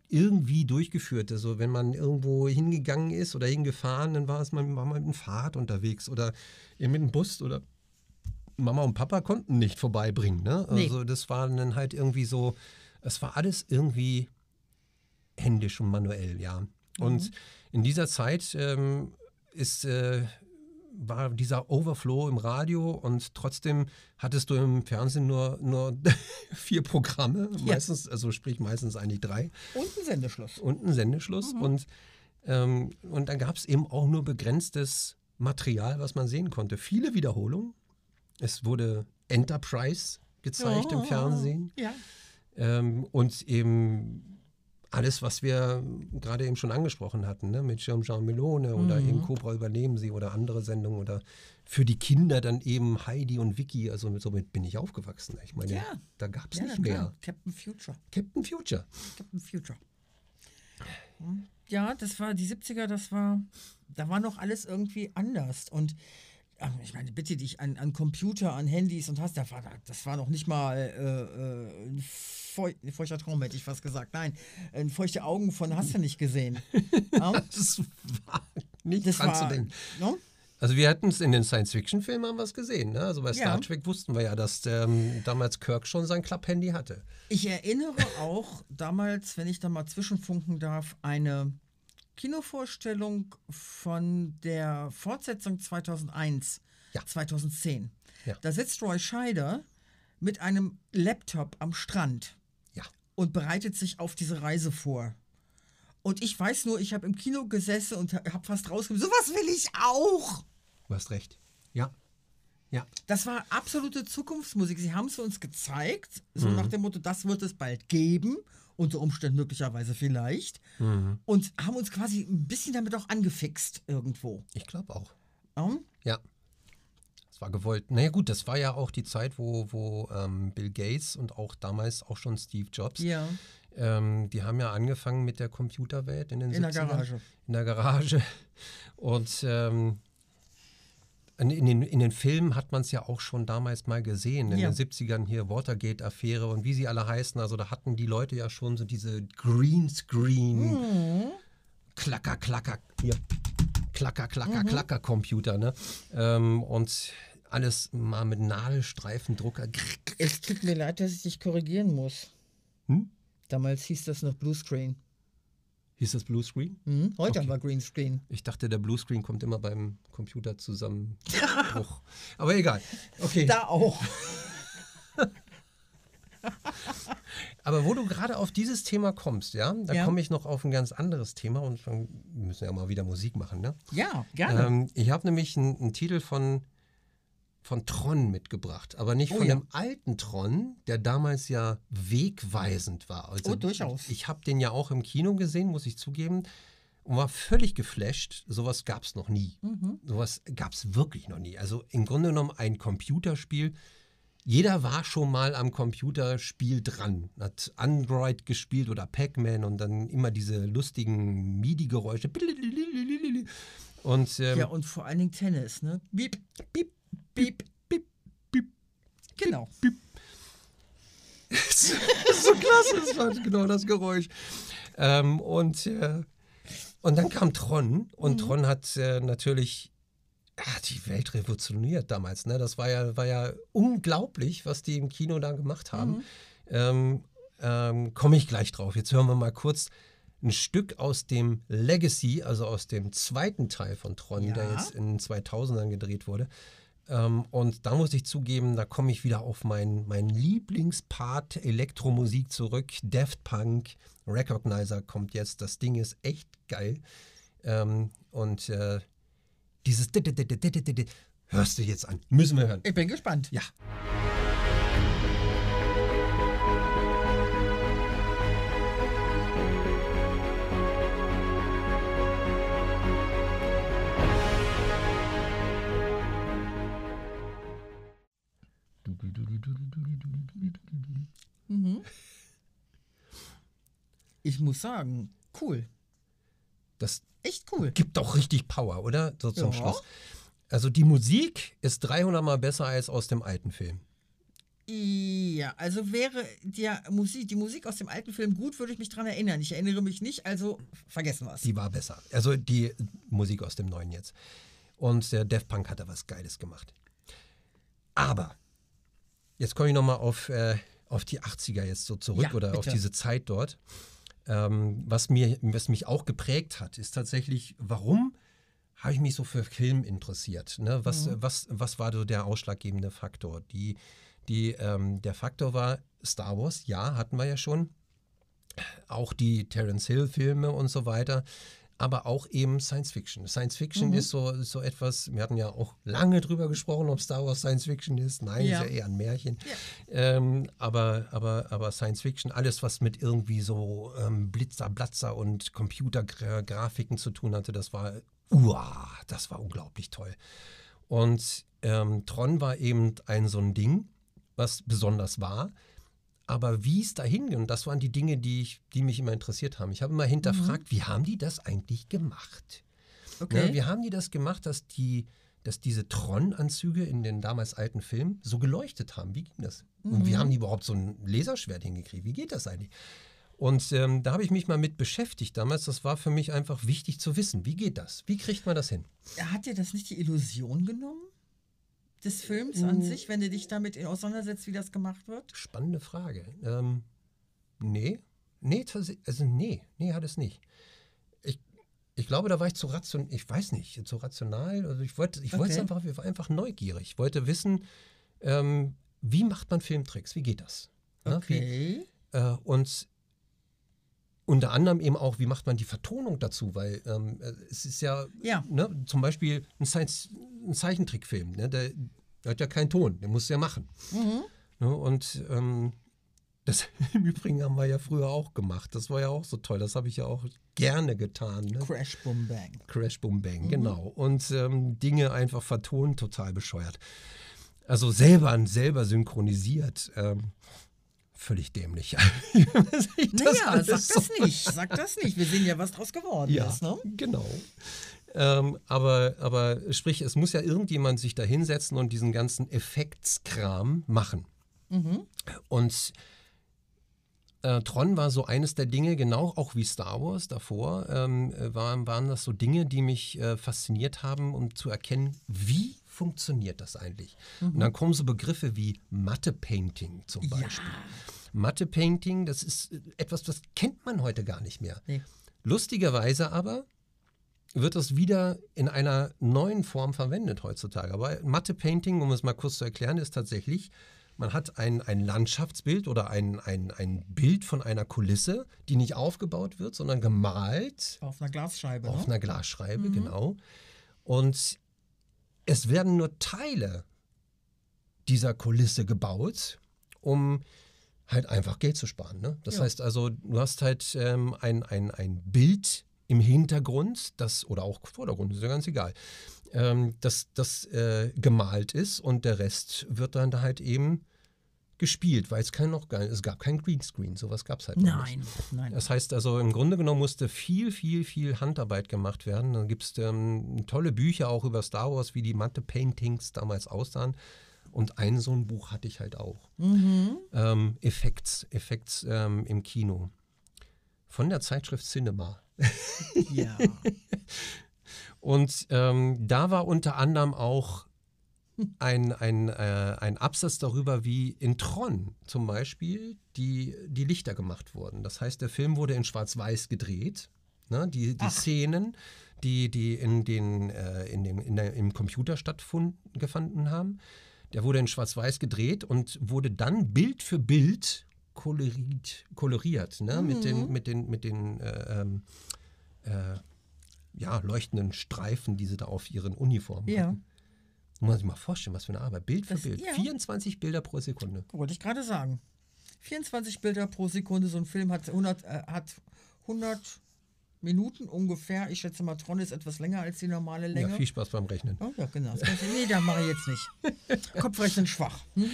irgendwie durchgeführt. Also wenn man irgendwo hingegangen ist oder hingefahren, dann war es mal, war man mit dem Fahrrad unterwegs oder eben mit dem Bus oder Mama und Papa konnten nicht vorbeibringen. Ne? Nee. Also das war dann halt irgendwie so, es war alles irgendwie händisch und manuell, ja. Und in dieser Zeit ähm, ist, äh, war dieser Overflow im Radio und trotzdem hattest du im Fernsehen nur, nur (laughs) vier Programme, Ja. meistens, also sprich meistens eigentlich drei Und ein Sendeschluss. und einen Sendeschluss. Und, ähm, und dann gab es eben auch nur begrenztes Material, was man sehen konnte. Viele Wiederholungen. Es wurde Enterprise gezeigt im Fernsehen. Ja. Ähm, und eben alles, was wir gerade eben schon angesprochen hatten, ne? mit Jean-Jean Melone oder eben Cobra übernehmen sie oder andere Sendungen oder für die Kinder dann eben Heidi und Vicky. Also mit, somit bin ich aufgewachsen. Ich meine, Ja. da gab es Ja, nicht mehr. Captain Future. Captain Future. Captain Future. Hm. Ja, das war die 70er, das war, da war noch alles irgendwie anders. Und ich meine, bitte dich an, an Computer, an Handys und hast, da war, das war noch nicht mal äh, äh, ein feu ein feuchter Traum, hätte ich fast gesagt. Nein, ein feuchte Augen von hast du nicht gesehen. (laughs) Ja, Das war nicht das dran war, zu denken. ne? Also wir hatten es in den Science-Fiction-Filmen haben wir es gesehen. Ne? Also bei Star Ja. Trek wussten wir ja, dass ähm, damals Kirk schon sein Klapp-Handy hatte. Ich erinnere auch damals, wenn ich da mal zwischenfunken darf, eine Kinovorstellung von der Fortsetzung 2001, Ja. 2010. Ja. Da sitzt Roy Scheider mit einem Laptop am Strand Ja. und bereitet sich auf diese Reise vor. Und ich weiß nur, ich habe im Kino gesessen und habe fast rausgekommen, sowas will ich auch. Du hast recht. Ja. Ja. Das war absolute Zukunftsmusik. Sie haben es uns gezeigt, so nach dem Motto, das wird es bald geben, unter Umständen möglicherweise vielleicht. Und haben uns quasi ein bisschen damit auch angefixt irgendwo. Ich glaube auch. Ja? Ja. Das war gewollt. Naja gut, das war ja auch die Zeit, wo, wo ähm, Bill Gates und auch damals auch schon Steve Jobs, Ja. ähm, die haben ja angefangen mit der Computerwelt in den In der 70ern. Garage. In der Garage. Und ähm, in, den, in den Filmen hat man es ja auch schon damals mal gesehen, in Ja. den 70ern hier Watergate-Affäre und wie sie alle heißen. Also da hatten die Leute ja schon so diese Greenscreen, Mhm. Klacker, Klacker, hier, Klacker, Klacker, Mhm. Klacker Computer, ne? Ähm, und alles mal mit Nadelstreifendrucker. Es tut mir leid, dass ich dich korrigieren muss. Hm? Damals hieß das noch Bluescreen. Hieß das Bluescreen? Hm? Heute Okay. haben wir Greenscreen. Ich dachte, der Bluescreen kommt immer beim Computer Zusammenbruch. (laughs) Aber egal. Okay. Da auch. (laughs) Aber wo du gerade auf dieses Thema kommst, ja, da Ja. komme ich noch auf ein ganz anderes Thema und dann müssen wir ja mal wieder Musik machen, ne? Ja, gerne. Ähm, ich habe nämlich einen, einen Titel von, von Tron mitgebracht, aber nicht Oh von ja. dem alten Tron, der damals ja wegweisend war. Also Oh, durchaus. Ich habe den ja auch im Kino gesehen, muss ich zugeben, und war völlig geflasht. Sowas gab es noch nie. Mhm. Sowas gab es wirklich noch nie. Also im Grunde genommen ein Computerspiel. Jeder war schon mal am Computerspiel dran, hat Android gespielt oder Pac-Man und dann immer diese lustigen MIDI-Geräusche. Und ähm, ja, und vor allen Dingen Tennis, ne? Piep, piep, piep, piep, piep. Genau. Ist so klasse, das war genau das Geräusch. Ähm, und, äh, und dann kam Tron und Tron hat äh, natürlich hat die Welt revolutioniert damals. Ne? Das war ja, war ja unglaublich, was die im Kino da gemacht haben. Ähm, ähm, Komme ich gleich drauf. Jetzt hören wir mal kurz ein Stück aus dem Legacy, also aus dem zweiten Teil von Tron, Ja. der jetzt in den 2000ern gedreht wurde. Ähm, und da muss ich zugeben, da komme ich wieder auf meinen mein Lieblingspart Elektromusik zurück. Daft Punk, Recognizer kommt jetzt. Das Ding ist echt geil. Ähm, und äh, dieses hörst du jetzt an. Müssen wir hören. Ich bin gespannt. Ja. Ich muss sagen, cool. Das Echt cool. gibt doch richtig Power, oder? So zum Ja. Schluss. Also die Musik ist 300 Mal besser als aus dem alten Film. Ja, also wäre die Musik, die Musik aus dem alten Film gut, würde ich mich dran erinnern. Ich erinnere mich nicht, also vergessen wir es. Die war besser. Also die Musik aus dem neuen jetzt. Und der Def Punk hat da was Geiles gemacht. Aber, jetzt komme ich nochmal auf, äh, auf die 80er jetzt so zurück Ja, oder auf bitte. diese Zeit dort. Ähm, was, mir, was mich auch geprägt hat, ist tatsächlich, warum habe ich mich so für Film interessiert? Ne? Was, mhm. was, was war so der ausschlaggebende Faktor? Die, die, ähm, der Faktor war Star Wars, ja, hatten wir ja schon. Auch die Terence Hill-Filme und so weiter aber auch eben Science Fiction. Science Fiction mhm. ist so, so etwas, wir hatten ja auch lange drüber gesprochen, ob Star Wars Science Fiction ist. Nein, ja. ist ja eher ein Märchen. Ja. Ähm, aber, aber, aber Science Fiction, alles, was mit irgendwie so ähm, Blitzer, Blatzer und Computergrafiken zu tun hatte, das war, uah, das war unglaublich toll. Und ähm, Tron war eben ein so ein Ding, was besonders war. Aber wie es dahin ging, und das waren die Dinge, die, ich, die mich immer interessiert haben. Ich habe immer hinterfragt, mhm. wie haben die das eigentlich gemacht? Okay. Ne, wie haben die das gemacht, dass, die, dass diese Tron-Anzüge in den damals alten Filmen so geleuchtet haben? Wie ging das? Mhm. Und wie mhm. haben die überhaupt so ein Laserschwert hingekriegt? Wie geht das eigentlich? Und ähm, da habe ich mich mal mit beschäftigt damals. Das war für mich einfach wichtig zu wissen. Wie geht das? Wie kriegt man das hin? Hat dir das nicht die Illusion genommen? Des Films an hm. sich, wenn du dich damit auseinandersetzt, wie das gemacht wird? Spannende Frage. Ähm, nee. Nee, also nee, nee, hat es nicht. Ich, ich glaube, da war ich zu rational, ich weiß nicht, zu rational. Also ich wollte ich okay. einfach, ich war einfach neugierig. Ich wollte wissen, ähm, wie macht man Filmtricks? Wie geht das? Ne? Okay. Wie, äh, und unter anderem eben auch, wie macht man die Vertonung dazu? Weil ähm, es ist ja, ja. Ne, zum Beispiel ein, Science, ein Zeichentrickfilm, ne, der, der, hat ja keinen Ton, der muss ja machen. Mhm. Ne, und ähm, das (laughs) im Übrigen haben wir ja früher auch gemacht. Das war ja auch so toll. Das habe ich ja auch gerne getan. Ne? Crash Boom Bang. Crash Boom Bang, mhm. genau. Und ähm, Dinge einfach vertonen, total bescheuert. Also selber selber synchronisiert. Ähm, völlig dämlich. (laughs) naja, sag das so nicht, sag das nicht. Wir sehen ja, was draus geworden ja, ist. Ne? Genau. Ähm, aber, aber sprich, es muss ja irgendjemand sich da hinsetzen und diesen ganzen Effektskram machen. Mhm. Und äh, Tron war so eines der Dinge, genau auch wie Star Wars davor, ähm, waren, waren das so Dinge, die mich äh, fasziniert haben, um zu erkennen, wie funktioniert das eigentlich? Mhm. Und dann kommen so Begriffe wie Matte-Painting zum Beispiel. Ja. Matte-Painting, das ist etwas, das kennt man heute gar nicht mehr. Nee. Lustigerweise aber wird das wieder in einer neuen Form verwendet heutzutage. Aber Matte-Painting, um es mal kurz zu erklären, ist tatsächlich, man hat ein, ein Landschaftsbild oder ein, ein, ein Bild von einer Kulisse, die nicht aufgebaut wird, sondern gemalt. Auf einer Glasscheibe. Auf ne? einer Glasscheibe, mhm. genau. Und es werden nur Teile dieser Kulisse gebaut, um halt einfach Geld zu sparen. Ne? Das ja. heißt also, du hast halt ähm, ein, ein, ein Bild im Hintergrund, das, oder auch Vordergrund, ist ja ganz egal, ähm, das, das äh, gemalt ist und der Rest wird dann halt eben gespielt, weil es kein noch gar es gab kein Greenscreen, sowas gab es halt nein, nicht. Nein. Das heißt also, im Grunde genommen musste viel, viel, viel Handarbeit gemacht werden. Dann gibt es ähm, tolle Bücher auch über Star Wars, wie die Matte-Paintings damals aussahen. Und ein so ein Buch hatte ich halt auch. Mhm. Ähm, Effekts, Effekts ähm, im Kino. Von der Zeitschrift Cinema. Ja. (laughs) Und ähm, da war unter anderem auch ein, ein, äh, ein Absatz darüber, wie in Tron zum Beispiel die, die Lichter gemacht wurden. Das heißt, der Film wurde in Schwarz-Weiß gedreht. Ne? Die, die Szenen, die, die in den, äh, in dem, in der, im Computer stattgefunden haben, der wurde in Schwarz-Weiß gedreht und wurde dann Bild für Bild koloriert, koloriert ne? Mhm. mit den, mit den, mit den äh, ähm, äh, ja, leuchtenden Streifen, die sie da auf ihren Uniformen ja. hatten. Muss man sich mal vorstellen, was für eine Arbeit. Bild für das, Bild. Ja. 24 Bilder pro Sekunde. Wollte ich gerade sagen. 24 Bilder pro Sekunde. So ein Film hat 100, äh, hat 100 Minuten ungefähr. Ich schätze mal, Tron ist etwas länger als die normale Länge. Ja, viel Spaß beim Rechnen. Oh, ja, genau. Das nee, das mache ich jetzt nicht. (laughs) Kopfrechnen schwach. Mhm.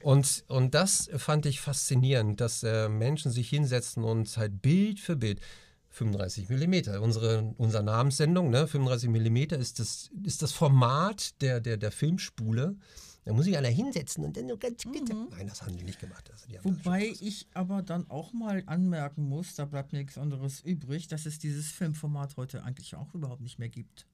Und, und das fand ich faszinierend, dass äh, Menschen sich hinsetzen und halt Bild für Bild. 35 mm. Unsere, unsere Namenssendung, ne, 35 mm ist das, ist das Format der, der, der Filmspule. Da muss ich alle hinsetzen und dann nur ganz bitte. Mhm. Nein, das haben die nicht gemacht. Wobei ich aber dann auch mal anmerken muss, da bleibt nichts anderes übrig, dass es dieses Filmformat heute eigentlich auch überhaupt nicht mehr gibt.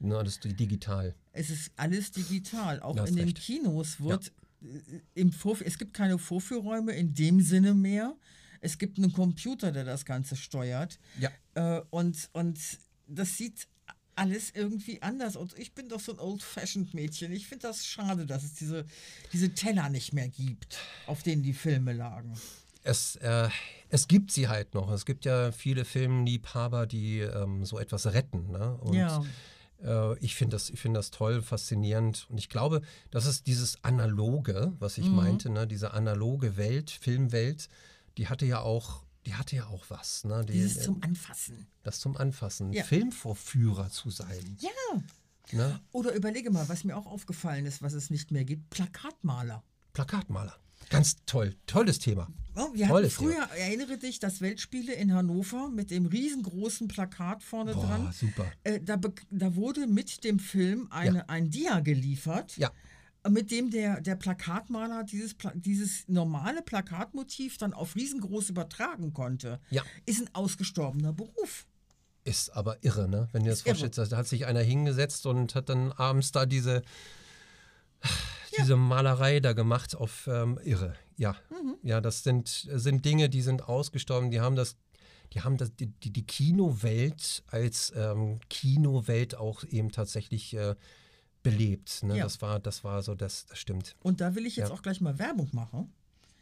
Na, das ist digital. Es ist alles digital. Auch in den Kinos wird ja. Äh, im Vorf es gibt keine Vorführräume in dem Sinne mehr Es gibt einen Computer, der das Ganze steuert. Ja. Äh, und, und das sieht alles irgendwie anders. Und ich bin doch so ein Old-Fashioned-Mädchen. Ich finde das schade, dass es diese, diese Teller nicht mehr gibt, auf denen die Filme lagen. Es, äh, es gibt sie halt noch. Es gibt ja viele Filmliebhaber, die ähm, so etwas retten. Ne? Und Ja. äh, ich finde das, ich find das toll, faszinierend. Und ich glaube, das ist dieses Analoge, was ich meinte, ne? diese analoge Welt, Filmwelt, die hatte ja auch, die hatte ja auch was. Ne? Die, Dieses zum Anfassen. das zum Anfassen. Ja. Filmvorführer zu sein. Ja. Ne? Oder überlege mal, was mir auch aufgefallen ist, was es nicht mehr gibt: Plakatmaler. Plakatmaler. Ganz toll. Tolles Thema. Oh, wir Tolles früher, erinnere dich, das Weltspiele in Hannover mit dem riesengroßen Plakat vorne Boah, dran. super. Äh, da, da wurde mit dem Film eine, Ja. ein Dia geliefert, Ja. Mit dem der, der Plakatmaler dieses, Pla dieses normale Plakatmotiv dann auf riesengroß übertragen konnte. Ja. Ist ein ausgestorbener Beruf. Ist aber irre, ne? Wenn du das vorstellst, da hat sich einer hingesetzt und hat dann abends da diese, diese Malerei da gemacht auf ähm, irre. Ja. Mhm. Ja, das sind, sind Dinge, die sind ausgestorben, die haben das, die haben das, die, die, die Kinowelt als ähm, Kinowelt auch eben tatsächlich äh, belebt. Ne? Ja. Das war, das war so, das, das stimmt. Und da will ich jetzt Ja. auch gleich mal Werbung machen,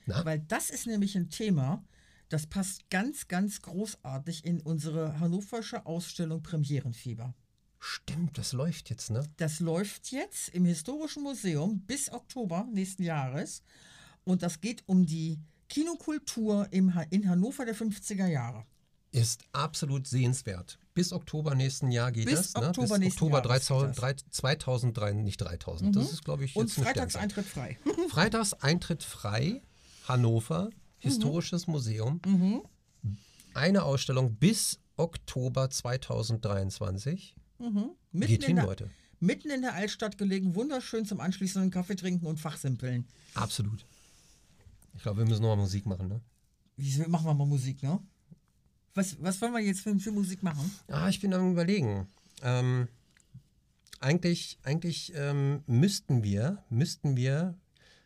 Na? weil das ist nämlich ein Thema, das passt ganz, ganz großartig in unsere hannoversche Ausstellung Premierenfieber. Stimmt, das läuft jetzt, ne? Das läuft jetzt im Historischen Museum bis Oktober nächsten Jahres. Und das geht um die Kinokultur im, in Hannover der 50er Jahre. Ist absolut sehenswert. Bis Oktober nächsten Jahr geht Bis das. Ne? Oktober Bis nächsten Oktober Jahres 3000, geht 3, 2003, nicht 3000. Das ist, glaube ich, jetzt Und eine freitags Sternzeit. Eintritt frei. (laughs) Freitags Eintritt frei, Hannover, Historisches Museum. Eine Ausstellung bis Oktober 2023. Mitten, Geht in hin, der, Leute. mitten in der Altstadt gelegen, wunderschön zum anschließenden Kaffee trinken und Fachsimpeln. Absolut. Ich glaube, wir müssen nochmal Musik machen, ne? Wieso machen wir mal Musik, ne? Was, was wollen wir jetzt für, für Musik machen? Ah, ich bin am überlegen. Ähm, eigentlich eigentlich ähm, müssten wir, müssten wir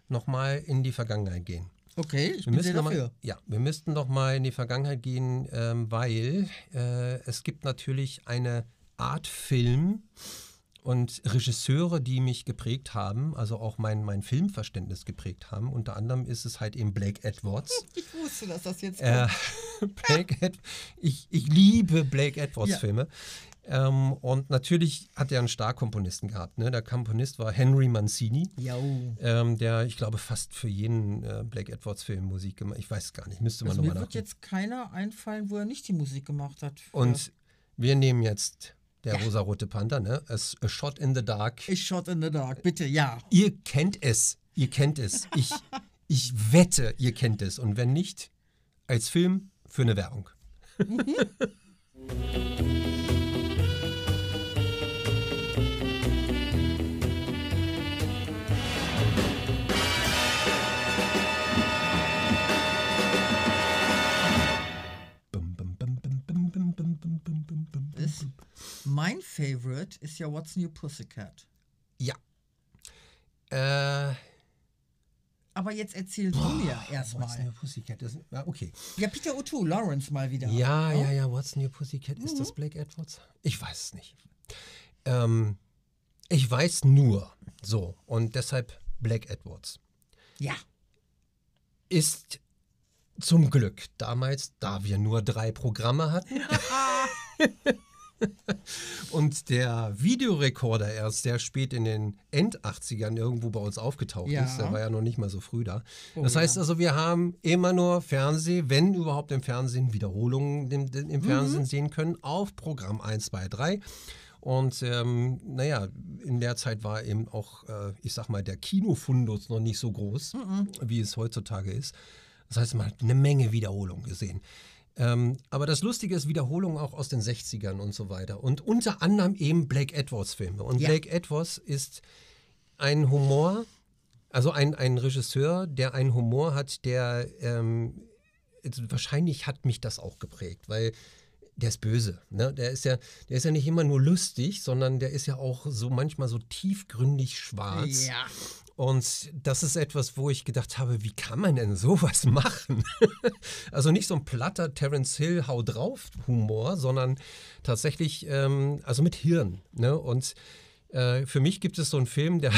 nochmal in die Vergangenheit gehen. Okay, ich Wir bin sehr dafür. mal, ja, wir müssten doch mal in die Vergangenheit gehen, ähm, weil äh, es gibt natürlich eine Art Film und Regisseure, die mich geprägt haben, also auch mein, mein Filmverständnis geprägt haben. Unter anderem ist es halt eben Blake Edwards. (laughs) Ich wusste, dass das jetzt Äh, kommt. (laughs) Blake Ed ich, ich liebe Blake Edwards Ja. Filme. Ähm, und natürlich hat er einen Starkomponisten gehabt. Ne? Der Komponist war Henry Mancini. Ähm, der, ich glaube, fast für jeden äh, Blake Edwards-Film Musik gemacht Ich weiß es gar nicht, müsste man Also mir nochmal wird nachgucken. jetzt keiner einfallen, wo er nicht die Musik gemacht hat. Und wir nehmen jetzt der Ja. rosarote Panther, ne? A, A Shot in the Dark. Ich Shot in the Dark, bitte, ja. Ihr kennt es. Ihr kennt es. Ich, ich wette, ihr kennt es. Und wenn nicht, als Film für eine Werbung. Mhm. mein Favorite ist ja What's New Pussycat. Ja. Äh, aber jetzt erzähl du mir What's erstmal. New Pussycat? Das, ja, okay. Ja, Peter O'Toole, Lawrence mal wieder. Ja, ne? ja, ja. What's New Pussycat? Ist Mhm. das Blake Edwards? Ich weiß es nicht. Ähm, ich weiß nur, so, und deshalb Blake Edwards Ja. ist zum Glück damals, da wir nur drei Programme hatten (laughs) (laughs) und der Videorekorder erst sehr spät in den End-80ern irgendwo bei uns aufgetaucht Ja. ist, der war ja noch nicht mal so früh da. Oh das heißt ja. also, wir haben immer nur Fernsehen, wenn überhaupt im Fernsehen, Wiederholungen im, im Mhm. Fernsehen sehen können, auf Programm 1, 2, 3. Und ähm, naja, in der Zeit war eben auch, äh, ich sag mal, der Kinofundus noch nicht so groß, Mhm. wie es heutzutage ist. Das heißt, man hat eine Menge Wiederholungen gesehen. Ähm, aber das Lustige ist Wiederholungen auch aus den 60ern und so weiter. Und unter anderem eben Blake Edwards Filme. Und Ja. Blake Edwards ist ein Humor, also ein, ein Regisseur, der einen Humor hat, der ähm, wahrscheinlich hat mich das auch geprägt, weil der ist böse. Ne? Der, ist ja, der ist ja nicht immer nur lustig, sondern der ist ja auch so manchmal so tiefgründig schwarz. Ja. Und das ist etwas, wo ich gedacht habe, wie kann man denn sowas (laughs) machen? also nicht so ein platter Terence Hill Hau drauf Humor, sondern tatsächlich, ähm, also mit Hirn. Ne? Und äh, für mich gibt es so einen Film, der,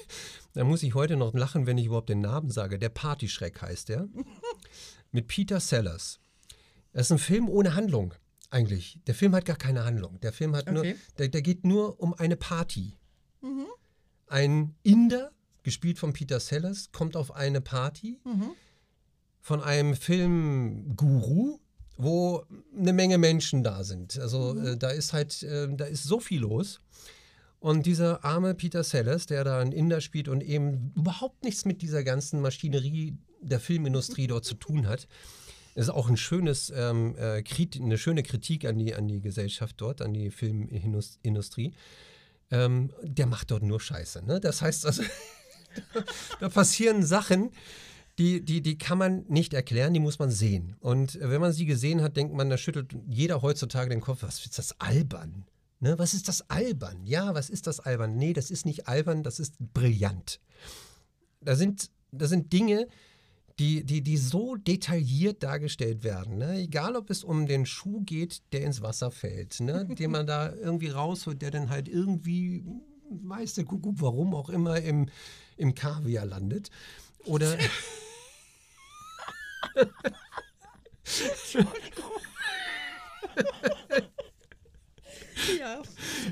(laughs) da muss ich heute noch lachen, wenn ich überhaupt den Namen sage. Der Partyschreck heißt der. mit Peter Sellers. Das ist ein Film ohne Handlung, eigentlich. Der Film hat gar keine Handlung. Der Film hat nur, Okay. der, der geht nur um eine Party. Ein Inder, gespielt von Peter Sellers, kommt auf eine Party von einem Filmguru, wo eine Menge Menschen da sind. Also äh, da ist halt, äh, da ist so viel los. Und dieser arme Peter Sellers, der da einen Inder spielt und eben überhaupt nichts mit dieser ganzen Maschinerie der Filmindustrie dort zu tun hat, ist auch ein schönes, ähm, äh, eine schöne Kritik an die, an die Gesellschaft dort, an die Filmindustrie. Ähm, der macht dort nur Scheiße. Ne? Das heißt also, (laughs) (laughs) da passieren Sachen, die, die, die kann man nicht erklären, die muss man sehen. Und wenn man sie gesehen hat, denkt man, da schüttelt jeder heutzutage den Kopf, was ist das albern? Ne? Was ist das albern? Ja, was ist das albern? Nee, das ist nicht albern, das ist brillant. Da sind, da sind Dinge, die, die, die so detailliert dargestellt werden. Ne? Egal, ob es um den Schuh geht, der ins Wasser fällt, ne? (laughs) den man da irgendwie rausholt, der dann halt irgendwie, weiß der Kuckuck, warum auch immer, im, im Kaviar landet. Oder. (laughs) Ja.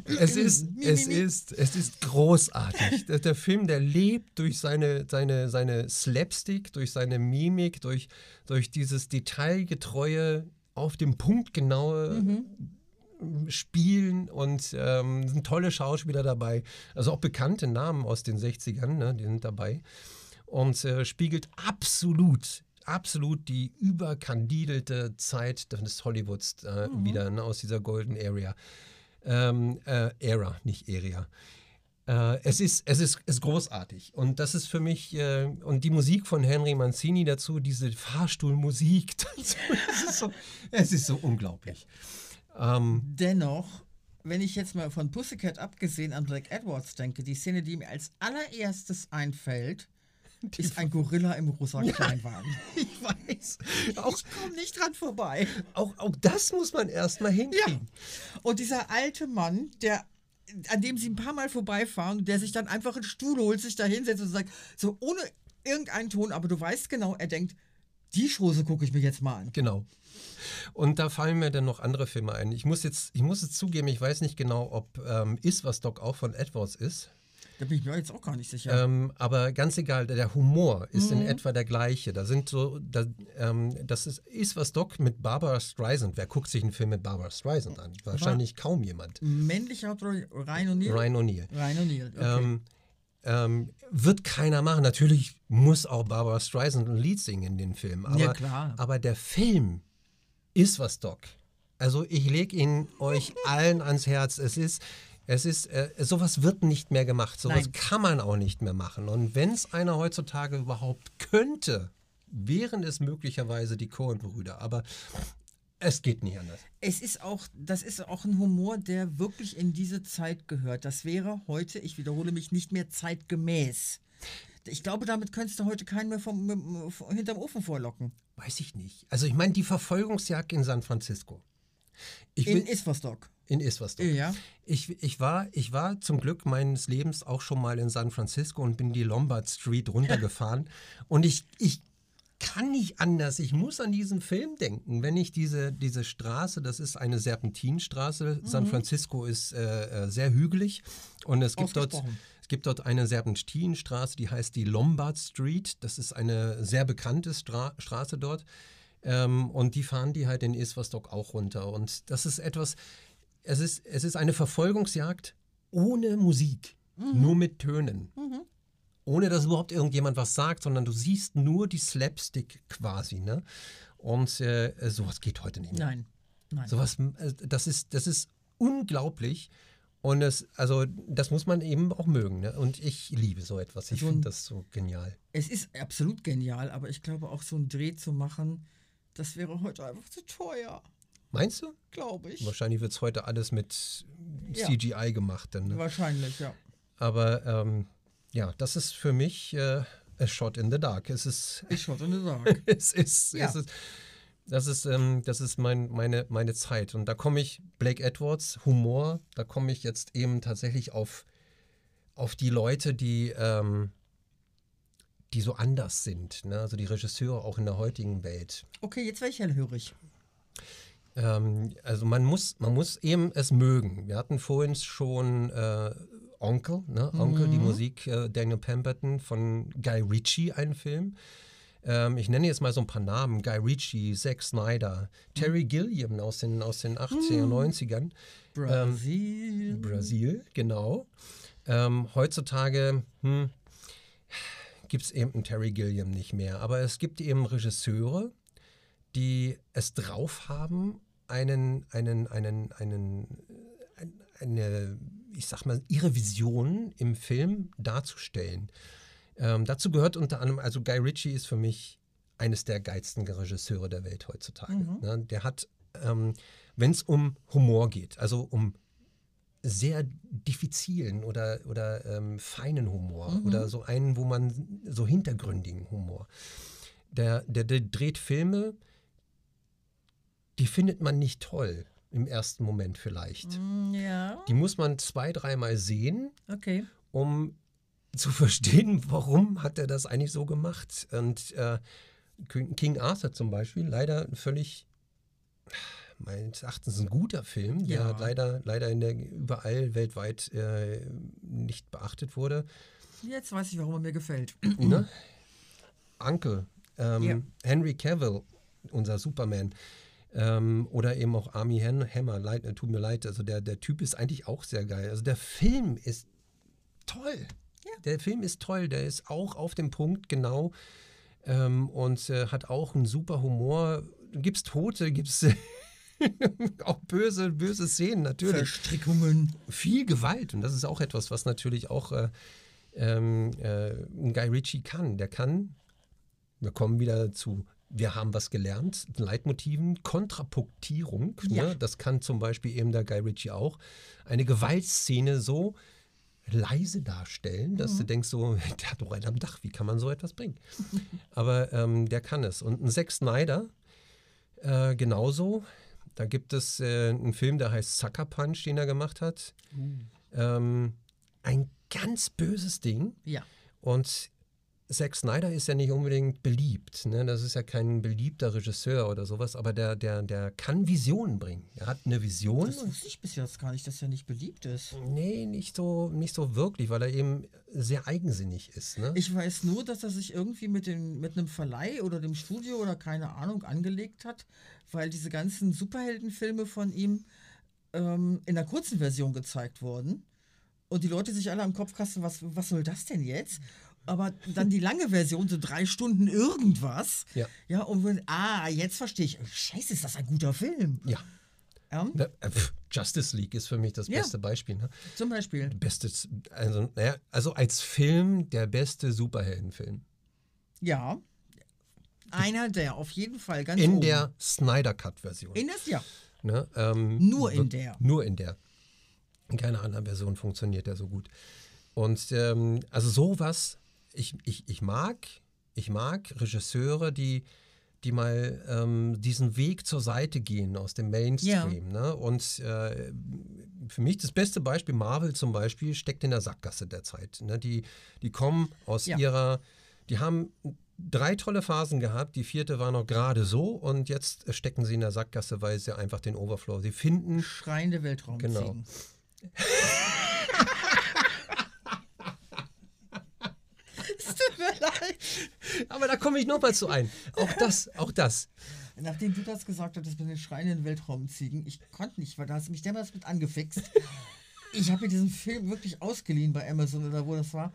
Es ist, es ist, es ist großartig. Der, Film, der lebt durch seine, seine, seine Slapstick, durch seine Mimik, durch, durch dieses detailgetreue, auf dem Punkt genaue Spielen und ähm, sind tolle Schauspieler dabei. Also auch bekannte Namen aus den 60ern, ne, die sind dabei. Und äh, spiegelt absolut, absolut die überkandidelte Zeit des Hollywoods äh, wieder ne, aus dieser Golden Area. Ähm, äh, Era, nicht Area. Äh, es ist, es, ist, es ist großartig. Und das ist für mich, äh, und die Musik von Henry Mancini dazu, diese Fahrstuhlmusik (laughs) dazu, es, ist so, es ist so unglaublich. Ähm, Dennoch, wenn ich jetzt mal von Pussycat abgesehen an Black Edwards denke, die Szene, die mir als allererstes einfällt, ist ein Gorilla im rosa Kleinwagen. (laughs) ich weiß. Auch, Ich komme nicht dran vorbei. auch, auch das muss man erstmal hinkriegen. Und dieser alte Mann, der an dem sie ein paar Mal vorbeifahren, der sich dann einfach einen Stuhl holt, sich da hinsetzt und sagt, so ohne irgendeinen Ton, aber du weißt genau, er denkt, die Schose gucke ich mir jetzt mal an. Genau. Und da fallen mir dann noch andere Filme ein. Ich muss jetzt, ich muss jetzt zugeben, ich weiß nicht genau, ob ähm, Is was Doc auch von Edwards ist. Da bin ich mir jetzt auch gar nicht sicher. Ähm, aber ganz egal, der- Humor ist in etwa der gleiche. Da sind so, da, ähm, das ist, ist was Doc mit Barbara Streisand. Wer guckt sich einen Film mit Barbara Streisand an? Wahrscheinlich kaum jemand. Männliche Hauptrolle, Ryan O'Neill? Ryan O'Neill. Ryan O'Neill, okay. Ähm, ähm, wird keiner machen. Natürlich muss auch Barbara Streisand ein Lied singen in den Film. Aber, Ja, klar. aber der Film ist was, Doc. Also ich lege ihn euch allen ans Herz. Es ist, es ist, äh, sowas wird nicht mehr gemacht. Sowas Nein. kann man auch nicht mehr machen. Und wenn es einer heutzutage überhaupt könnte, wären es möglicherweise die Coen-Brüder. Aber es geht nicht anders. Es ist auch, das ist auch ein Humor, der wirklich in diese Zeit gehört. Das wäre heute, ich wiederhole mich, nicht mehr zeitgemäß. Ich glaube, damit könntest du heute keinen mehr vom, vom- hinterm Ofen vorlocken. Weiß ich nicht. Also ich meine, die Verfolgungsjagd in San Francisco. Ich In Isvostok. in Isvastok. Ja. Ich, ich, war, ich war zum Glück meines Lebens auch schon mal in San Francisco und bin die Lombard Street runtergefahren. und ich, ich kann nicht anders. Ich muss an diesen Film denken. Wenn ich diese, diese Straße, das ist eine Serpentinstraße. San Francisco ist äh, äh, sehr hügelig und es gibt dort. Gibt dort eine Serpentinstraße, die heißt die Lombard Street. Das ist eine sehr bekannte Stra Straße dort. Ähm, und die fahren die halt in Isvastok auch runter. Und das ist etwas, es ist, es ist eine Verfolgungsjagd ohne Musik, nur mit Tönen. Ohne dass überhaupt irgendjemand was sagt, sondern du siehst nur die Slapstick quasi. Ne? Und äh, sowas geht heute nicht mehr. Nein. Nein. Sowas, äh, das ist, das ist unglaublich. Und es, also, das muss man eben auch mögen. Ne? Und ich liebe so etwas. Ich So finde das so genial. Es ist absolut genial, aber ich glaube, auch so einen Dreh zu machen, das wäre heute einfach zu teuer. Meinst du? Glaube ich. Wahrscheinlich wird es heute alles mit Ja. CGI gemacht. Dann, ne? Wahrscheinlich, ja. Aber ähm, ja, das ist für mich äh, a shot in the dark. Es ist, Ich wollte nur sagen. es ist, Ja. es ist das ist, ähm, das ist mein, meine, meine Zeit. Und da komme ich, Blake Edwards, Humor, da komme ich jetzt eben tatsächlich auf, auf die Leute, die, ähm, die so anders sind. Ne? Also die Regisseure auch in der heutigen Welt. Okay, jetzt wäre ich hellhörig. Ähm, also man muss, man muss eben es mögen. Wir hatten vorhin schon äh, Onkel, ne? Onkel, die Musik äh, Daniel Pemberton von Guy Ritchie, ein Film. Ähm, ich nenne jetzt mal so ein paar Namen. Guy Ritchie, Zack Snyder, Terry Gilliam aus den, aus den 80er, 90ern. Brasil. Brasil, genau. Ähm, heutzutage hm, gibt es eben einen Terry Gilliam nicht mehr. Aber es gibt eben Regisseure, die es drauf haben, einen, einen, einen, einen, ein- eine, ich sag mal, ihre Vision im Film darzustellen. Ähm, dazu gehört unter anderem, also Guy Ritchie ist für mich eines der geilsten Regisseure der Welt heutzutage. Ne? Der hat, ähm, wenn es um Humor geht, also um sehr diffizilen oder, oder ähm, feinen Humor oder so einen, wo man so hintergründigen Humor. Der, der, der dreht Filme, die findet man nicht toll im ersten Moment vielleicht. Mm, Ja, Die muss man zwei, dreimal sehen, okay. um zu (laughs) verstehen, warum hat er das eigentlich so gemacht. Und äh, King Arthur zum Beispiel, leider völlig, meines Erachtens ein guter Film, der Ja. leider, leider in der, überall weltweit äh, nicht beachtet wurde. Jetzt weiß ich, warum er mir gefällt. (clears throat) ne? Uncle, ähm, Ja. Henry Cavill, unser Superman. Ähm, oder eben auch Army Ham- Hammer, leid, äh, tut mir leid, also der, der Typ ist eigentlich auch sehr geil. Also der Film ist toll. Der Film ist toll, der ist auch auf dem Punkt genau ähm, und äh, hat auch einen super Humor. Gibt's Tote, gibt's (laughs) auch böse, böse Szenen natürlich Verstrickungen. viel Gewalt. Und das ist auch etwas, was natürlich auch äh, ähm, äh, ein Guy Ritchie kann. Der kann, wir kommen wieder zu, wir haben was gelernt, Leitmotiven, Kontrapunktierung. Ja. Ne? Das kann zum Beispiel eben der Guy Ritchie auch. Eine Gewaltszene so leise darstellen, dass du denkst so, (laughs) der hat doch einen am Dach, wie kann man so etwas bringen? (laughs) Aber ähm, der kann es. Und ein Zack Snyder äh, genauso. Da gibt es äh, einen Film, der heißt Sucker Punch, den er gemacht hat. Ähm, ein ganz böses Ding. Ja. Und Zack Snyder ist ja nicht unbedingt beliebt. Ne? Das ist ja kein beliebter Regisseur oder sowas, aber der, der, der kann Visionen bringen. Er hat eine Vision. Das wusste ich bis jetzt gar nicht, dass er nicht beliebt ist. Nee, nicht so, nicht so wirklich, weil er eben sehr eigensinnig ist. Ne? Ich weiß nur, dass er sich irgendwie mit, dem, mit einem Verleih oder dem Studio oder keine Ahnung angelegt hat, weil diese ganzen Superheldenfilme von ihm ähm, in der kurzen Version gezeigt wurden. Und die Leute sich alle am Kopf kasten, was, was soll das denn jetzt? Aber dann die lange Version, so drei Stunden irgendwas. Ja. Ja, und ah, jetzt verstehe ich. Scheiße, ist das ein guter Film. ja. Ja, Da- äh, Justice League ist für mich das Ja. beste Beispiel. Ne? zum Beispiel. Bestes, also, naja, also als Film der beste Superheldenfilm. Ja. Einer der, auf jeden Fall, ganz In oben. der Snyder Cut-Version. In das, ja. Ne? Ähm, Nur in der. Nur in der. In keiner anderen Version funktioniert der so gut. Und ähm, also sowas, ich, ich, ich mag, ich mag Regisseure, die, die mal ähm, diesen Weg zur Seite gehen aus dem Mainstream. Ne? Und äh, für mich das beste Beispiel, Marvel zum Beispiel, steckt in der Sackgasse derzeit. Ne? Die, die kommen aus Ja. ihrer, die haben drei tolle Phasen gehabt, die vierte war noch gerade so und jetzt stecken sie in der Sackgasse, weil sie einfach den Overflow, sie finden Schreiende Weltraum Genau. (laughs) ziehen. Es tut mir leid. Aber da komme ich nochmal zu ein. Auch das, auch das. Nachdem du das gesagt hattest mit den schreienden Weltraumziegen, ich konnte nicht, weil da hast du mich damals mit angefixt. Ich habe mir diesen Film wirklich ausgeliehen bei Amazon oder wo das war.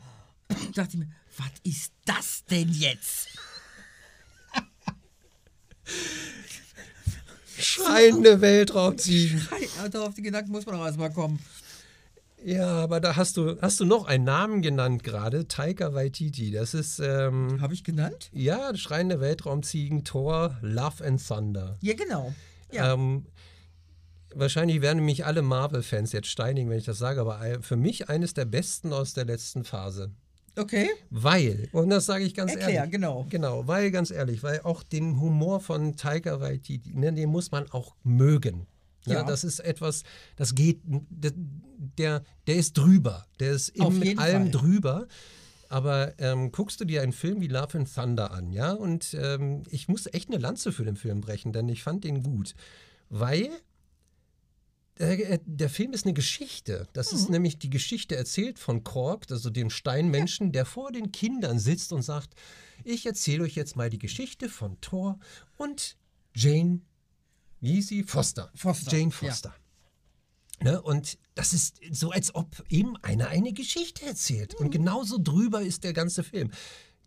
(clears throat) dachte mir, was ist das denn jetzt? Schreiende Weltraumziegen. Ja, Darauf die Gedanken muss man auch erstmal kommen. Ja, aber da hast du, hast du noch einen Namen genannt gerade, Taika Waititi. Das ist, ähm, Habe ich genannt? ja, schreiende Weltraumziegen, Thor, Love and Thunder. Ja, genau. Ja. Ähm, wahrscheinlich werden mich alle Marvel-Fans jetzt steinigen, wenn ich das sage, aber für mich eines der besten aus der letzten Phase. Okay. Weil, und das sage ich ganz Erklär, ehrlich. genau. Genau, weil, ganz ehrlich, weil auch den Humor von Taika Waititi, ne, den muss man auch mögen. Ne, Ja. Das ist etwas, das geht, der, der, der ist drüber. Der ist eben mit allem Fall. drüber. Aber ähm, guckst du dir einen Film wie Love and Thunder an, ja? Und ähm, ich muss echt eine Lanze für den Film brechen, denn ich fand den gut. Weil äh, der Film ist eine Geschichte. Das Mhm. ist nämlich die Geschichte erzählt von Kork, also dem Steinmenschen, der vor den Kindern sitzt und sagt, ich erzähle euch jetzt mal die Geschichte von Thor und Jane, wie sie? Foster. Foster, Jane ja. Foster. Ne? Und das ist so, als ob eben einer eine Geschichte erzählt. Mhm. Und genauso drüber ist der ganze Film.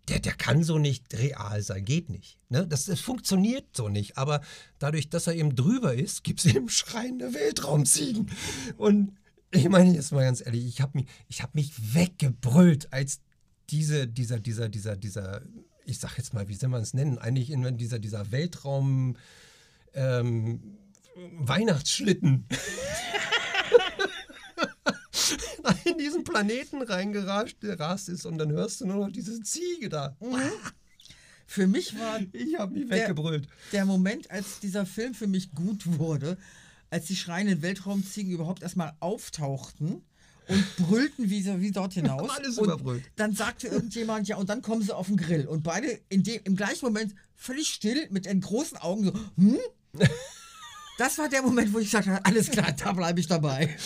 Der, der kann so nicht real sein, geht nicht. Ne? Das, das funktioniert so nicht. Aber dadurch, dass er eben drüber ist, gibt es eben schreiende Weltraumziegen. Und ich meine jetzt mal ganz ehrlich, ich habe mich, ich hab mich weggebrüllt, als diese, dieser, dieser, dieser, dieser, ich sag jetzt mal, wie soll man es nennen? Eigentlich in dieser, dieser Weltraum ähm, Weihnachtsschlitten (laughs) in diesen Planeten reingerast gerast ist und dann hörst du nur noch diese Ziege da. Für mich war Ich habe mich Der- weggebrüllt. der Moment, als dieser Film für mich gut wurde, als die schreienden Weltraumziegen überhaupt erstmal auftauchten und brüllten wie, wie dort (laughs) hinaus. Alles und überbrüllt. Dann sagte irgendjemand, ja, und dann kommen sie auf den Grill. Und beide in dem, im gleichen Moment völlig still mit den großen Augen so, hm? Das war der Moment, wo ich sagte, alles klar, da bleibe ich dabei.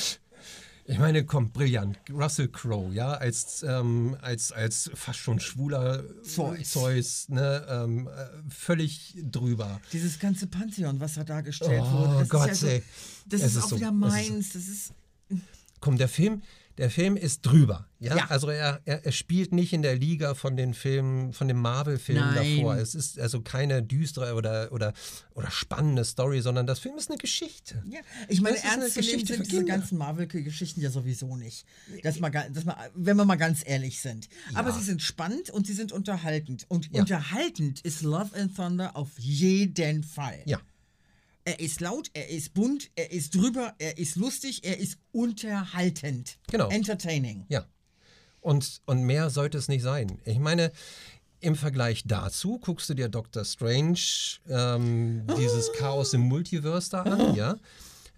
Ich meine, kommt brillant. Russell Crowe, ja, als, ähm, als, als fast schon schwuler Zeus. Zeus ne, ähm, äh, völlig drüber. Dieses ganze Pantheon, was da dargestellt Oh wurde, das Gott, ist ja ey. so, das ist ist auch so- wieder meins. Das ist, Komm, der Film, der Film ist drüber. Ja, Ja. also er, er, er spielt nicht in der Liga von den Filmen, von den Marvel-Filmen davor. Es ist also keine düstere oder, oder, oder spannende Story, sondern das Film ist eine Geschichte. Ja, ich meine, Das ernst Geschichte sind diese ganzen Marvel-Geschichten ja sowieso nicht. Das mal, ga- das mal, wenn wir mal ganz ehrlich sind. Aber sie sind spannend und sie sind unterhaltend. Und Ja. unterhaltend ist Love and Thunder auf jeden Fall. Ja. Er ist laut, er ist bunt, er ist drüber, er ist lustig, er ist unterhaltend. Genau. Entertaining. Ja. Und, und mehr sollte es nicht sein. Ich meine, im Vergleich dazu guckst du dir Doctor Strange, ähm, dieses Chaos im Multiverse da an, ja.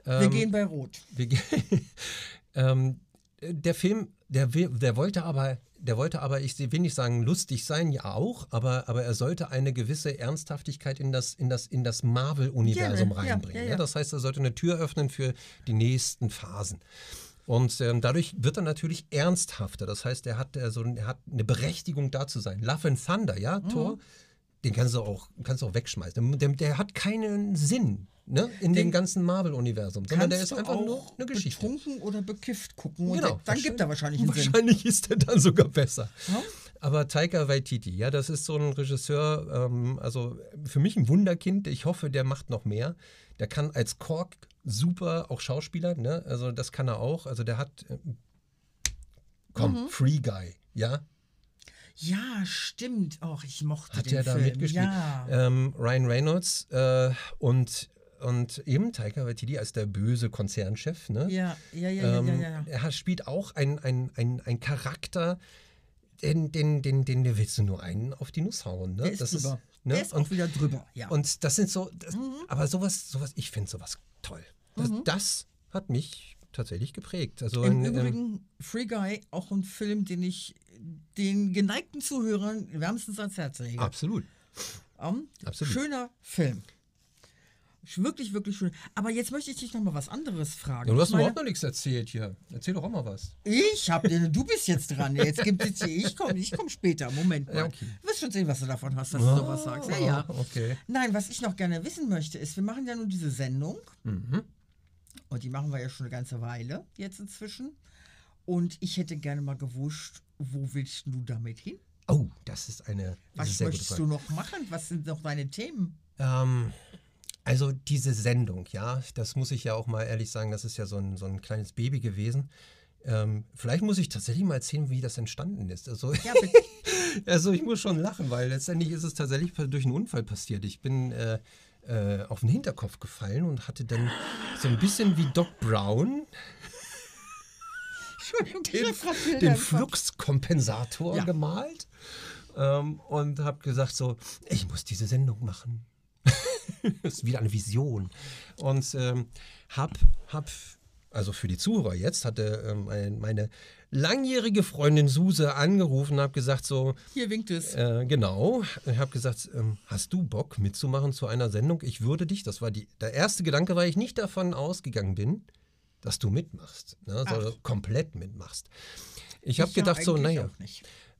Wir gehen bei Rot. Wir (laughs) ähm, der Film, der, der wollte aber, der wollte aber, ich will nicht sagen lustig sein, ja auch, aber, aber er sollte eine gewisse Ernsthaftigkeit in das, in das, in das Marvel-Universum ja, reinbringen. ja, Ja, ja. Das heißt, er sollte eine Tür öffnen für die nächsten Phasen. Und ähm, dadurch wird er natürlich ernsthafter. Das heißt, er hat, also, er hat eine Berechtigung da zu sein. Love and Thunder, ja, Mhm. Thor, den kannst du auch, kannst du auch wegschmeißen. Der, der hat keinen Sinn ne, in dem ganzen Marvel-Universum, sondern der ist einfach auch nur eine Geschichte. betrunken oder bekifft gucken. Und Genau. dann gibt er wahrscheinlich einen Sinn. Wahrscheinlich (laughs) ist er dann sogar besser. Ja? Aber Taika Waititi, ja, das ist so ein Regisseur, ähm, also für mich ein Wunderkind. Ich hoffe, der macht noch mehr. Der kann als Kork super auch Schauspieler, ne? Also das kann er auch. Also der hat, äh, komm, Mhm. Free Guy, ja, Ja, stimmt. Och, ich mochte hat den er da Film. mitgespielt. Ja. Ähm, Ryan Reynolds äh, und und eben Taika Waititi als der böse Konzernchef, ne? Ja, ja, ja, ja, Ähm, ja, ja. Er hat- spielt auch ein, ein, ein, Charakter, den, den, den, den willst du nur einen auf die Nuss hauen. Ne? Der ist das drüber. Ist, ne? Der ist auch und, wieder drüber, ja. und das sind so, das, aber sowas, sowas, ich finde sowas toll. Das, das hat mich tatsächlich geprägt. Also Im in, Übrigen, Free Guy, auch ein Film, den ich den geneigten Zuhörern wärmstens ans Herz lege. absolut. Ähm, absolut. Schöner Film. Wirklich, wirklich schön. Aber jetzt möchte ich dich noch mal was anderes fragen. Ja, du hast meine, überhaupt noch nichts erzählt hier. Erzähl doch auch mal was. Ich hab den, du bist jetzt dran. Jetzt gibt es ich komme ich komm später. Moment mal. Ja, okay. Du wirst schon sehen, was du davon hast, dass du sowas sagst. Ja, ja. Ah, Okay. Nein, was ich noch gerne wissen möchte, ist, wir machen ja nun diese Sendung. Mhm. Und die machen wir ja schon eine ganze Weile jetzt inzwischen. Und ich hätte gerne mal gewusst, wo willst du damit hin? Oh, das ist eine Was möchtest du noch machen? Was sind noch deine Themen? Ähm, also diese Sendung, ja, das muss ich ja auch mal ehrlich sagen, das ist ja so ein, so ein kleines Baby gewesen. Ähm, vielleicht muss ich tatsächlich mal erzählen, wie das entstanden ist. Also, Ja, (laughs) also ich muss schon lachen, weil letztendlich ist es tatsächlich durch einen Unfall passiert. Ich bin, äh, äh, auf den Hinterkopf gefallen und hatte dann so ein bisschen wie Doc Brown (laughs) den, den Fluxkompensator ja. gemalt ähm, und habe gesagt so, ich muss diese Sendung machen. Das (laughs) ist wieder eine Vision. Und ähm, hab, hab, also für die Zuhörer jetzt, hatte ähm, meine langjährige Freundin Suse angerufen und habe gesagt so... Hier winkt es. Äh, genau. Ich habe gesagt, ähm, hast du Bock mitzumachen zu einer Sendung? Ich würde dich, das war die, der erste Gedanke, weil ich nicht davon ausgegangen bin, dass du mitmachst, ne? also komplett mitmachst. Ich habe gedacht so, naja,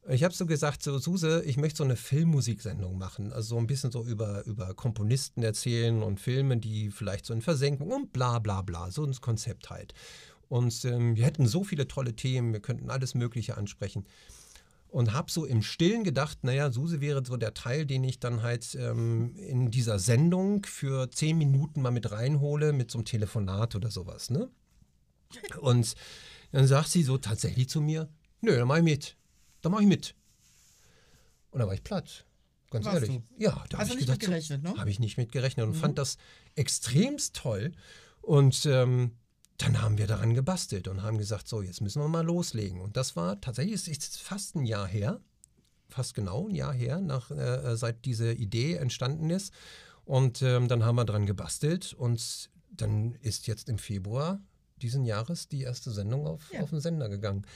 ich habe so gesagt, so Suse, ich möchte so eine Filmmusiksendung machen, also so ein bisschen so über, über Komponisten erzählen und Filme, die vielleicht so in Versenkung und bla bla bla, so ein Konzept halt. Und ähm, wir hätten so viele tolle Themen, wir könnten alles Mögliche ansprechen. Und habe so im Stillen gedacht, naja, Suse wäre so der Teil, den ich dann halt ähm, in dieser Sendung für zehn Minuten mal mit reinhole, mit so einem Telefonat oder sowas, ne? Und dann sagt sie so tatsächlich zu mir, nö, dann mach ich mit. Dann mach ich mit. Und da war ich platt. Ganz Warst ehrlich. Du? Ja, da habe ich nicht gedacht, gerechnet, ne? Habe ich nicht mit gerechnet und mhm. fand das extremst toll. Und ähm, dann haben wir daran gebastelt und haben gesagt, so, jetzt müssen wir mal loslegen. Und das war tatsächlich, ist fast ein Jahr her, fast genau ein Jahr her, nach, äh, äh, seit diese Idee entstanden ist. Und ähm, dann haben wir daran gebastelt und dann ist jetzt im Februar diesen Jahres die erste Sendung auf, ja. auf den Sender gegangen.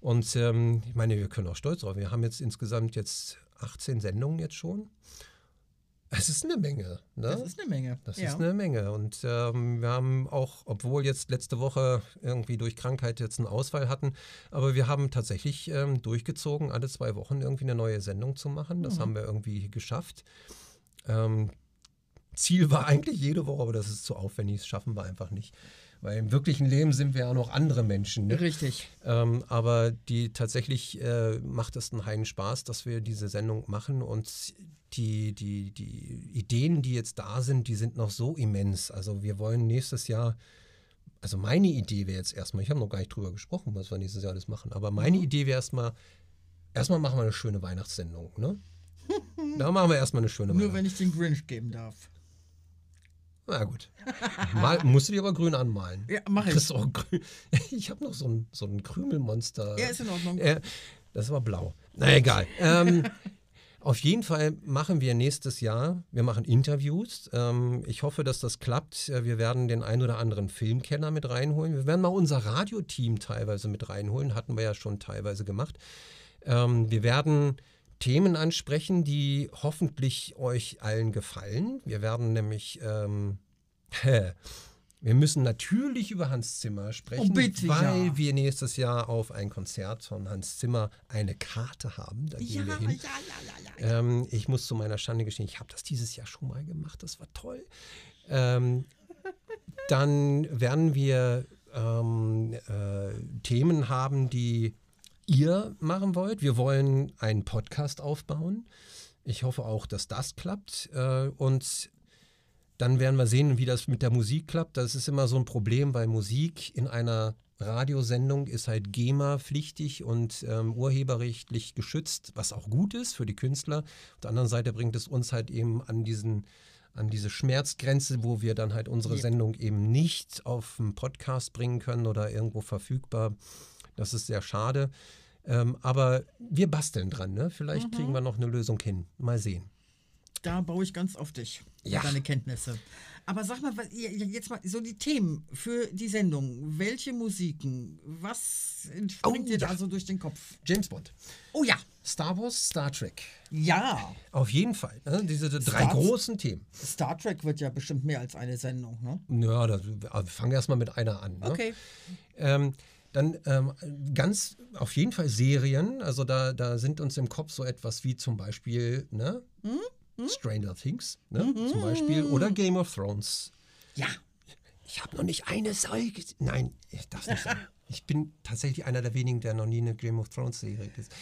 Und ähm, ich meine, wir können auch stolz drauf. Wir haben jetzt insgesamt jetzt 18 Sendungen jetzt schon. Es ist eine Menge. Ne? Das ist eine Menge. Das ja. ist eine Menge. Und ähm, wir haben auch, obwohl jetzt letzte Woche irgendwie durch Krankheit jetzt einen Ausfall hatten, aber wir haben tatsächlich ähm, durchgezogen, alle zwei Wochen irgendwie eine neue Sendung zu machen. Das mhm. haben wir irgendwie geschafft. Ähm, Ziel war (laughs) eigentlich jede Woche, aber das ist zu aufwendig, das schaffen wir einfach nicht. Weil im wirklichen Leben sind wir ja noch andere Menschen. Ne? Richtig. Ähm, aber die tatsächlich äh, macht es einen heiden Spaß, dass wir diese Sendung machen und die, die, die Ideen, die jetzt da sind, die sind noch so immens. Also wir wollen nächstes Jahr, also meine Idee wäre jetzt erstmal, ich habe noch gar nicht drüber gesprochen, was wir nächstes Jahr alles machen, aber meine mhm. Idee wäre erstmal, erstmal machen wir eine schöne Weihnachtssendung, ne? (laughs) da machen wir erstmal eine schöne Nur wenn ich den Grinch geben darf. Na gut. Mal, musst du dir aber grün anmalen. Ja, mach ich. Auch grün. (laughs) Ich habe noch so ein, so ein Krümelmonster. Ja, ist in Ordnung. Äh, das war blau. Na egal. ähm, (laughs) auf jeden Fall machen wir nächstes Jahr, wir machen Interviews. Ähm, ich hoffe, dass das klappt. Äh, wir werden den ein oder anderen Filmkenner mit reinholen. Wir werden mal unser Radioteam teilweise mit reinholen. Hatten wir ja schon teilweise gemacht. Ähm, wir werden Themen ansprechen, die hoffentlich euch allen gefallen. Wir werden nämlich, ähm, (laughs) wir müssen natürlich über Hans Zimmer sprechen, oh, bitte, weil ja. wir nächstes Jahr auf ein Konzert von Hans Zimmer eine Karte haben. Da gehen ja, wir hin. Ja, ähm, ich muss zu meiner Schande gestehen, ich habe das dieses Jahr schon mal gemacht. Das war toll. Ähm, dann werden wir ähm, äh, Themen haben, die ihr machen wollt. Wir wollen einen Podcast aufbauen. Ich hoffe auch, dass das klappt. Äh, und dann werden wir sehen, wie das mit der Musik klappt. Das ist immer so ein Problem, weil Musik in einer Radiosendung ist halt GEMA-pflichtig und ähm, urheberrechtlich geschützt, was auch gut ist für die Künstler. Auf der anderen Seite bringt es uns halt eben an diesen an diese Schmerzgrenze, wo wir dann halt unsere. Sendung eben nicht auf einen Podcast bringen können oder irgendwo verfügbar. Das ist sehr schade. Ähm, aber wir basteln dran, ne? Vielleicht mhm. kriegen wir noch eine Lösung hin. Mal sehen. Da baue ich ganz auf dich, ja. deine Kenntnisse. Aber sag mal, jetzt mal so die Themen für die Sendung. Welche Musiken? Was entspringt oh, dir ja. da so durch den Kopf? James Bond. Oh ja. Star Wars, Star Trek. Ja. Auf jeden Fall. Ne? Diese drei Star großen Themen. Star Trek wird ja bestimmt mehr als eine Sendung, ne? Ja, da, wir fangen erstmal mit einer an. Ne? Okay. Ähm, dann ähm, ganz auf jeden Fall Serien. Also da, da sind uns im Kopf so etwas wie zum Beispiel ne? Mhm. Stranger Things ne? Mhm. zum Beispiel oder Game of Thrones. Ja. Ich habe noch nicht eine Säule. Nein, ich darf nicht (laughs) sagen. Ich bin tatsächlich einer der wenigen, der noch nie eine Game of Thrones Serie gesehen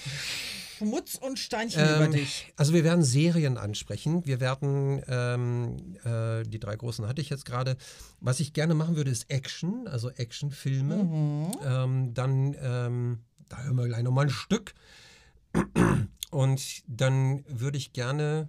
Schmutz und Steinchen ähm, über dich. Also wir werden Serien ansprechen. Wir werden, ähm, äh, die drei großen hatte ich jetzt gerade. Was ich gerne machen würde, ist Action, also Actionfilme. Mhm. Ähm, dann, ähm, da hören wir gleich nochmal ein Stück. Und dann würde ich gerne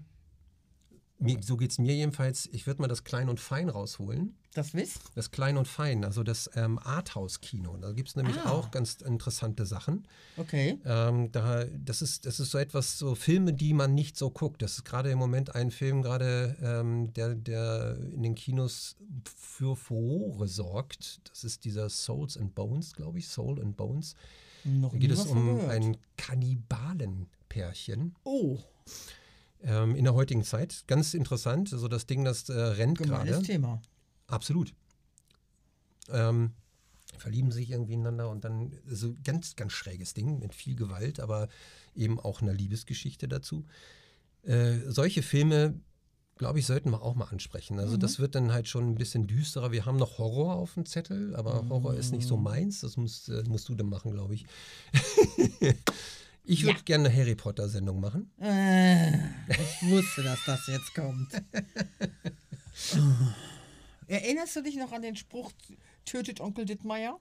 so geht es mir jedenfalls. Ich würde mal das Klein und Fein rausholen. Das Wiss? Das Klein und Fein, also das ähm, Arthouse-Kino. Da gibt es nämlich Ah. auch ganz interessante Sachen. Okay. Ähm, da, das, ist, das ist so etwas, so Filme, die man nicht so guckt. Das ist gerade im Moment ein Film, gerade ähm, der, der in den Kinos für Furore sorgt. Das ist dieser Souls and Bones, glaube ich, Soul and Bones. Noch Da geht es um gehört. ein Kannibalenpärchen Oh, ähm, in der heutigen Zeit. Ganz interessant. Also das Ding, das äh, rennt gerade. Thema. Absolut. Ähm, verlieben sich irgendwie ineinander und dann so ganz, ganz schräges Ding mit viel Gewalt, aber eben auch einer Liebesgeschichte dazu. Äh, solche Filme, glaube ich, sollten wir auch mal ansprechen. Also das wird dann halt schon ein bisschen düsterer. Wir haben noch Horror auf dem Zettel, aber Horror ist nicht so meins. Das musst, äh, musst du dann machen, glaube ich. (laughs) ich würde gerne eine Harry Potter-Sendung machen. Äh, ich wusste, dass das jetzt kommt. (laughs) Erinnerst du dich noch an den Spruch, tötet Onkel Dittmeier?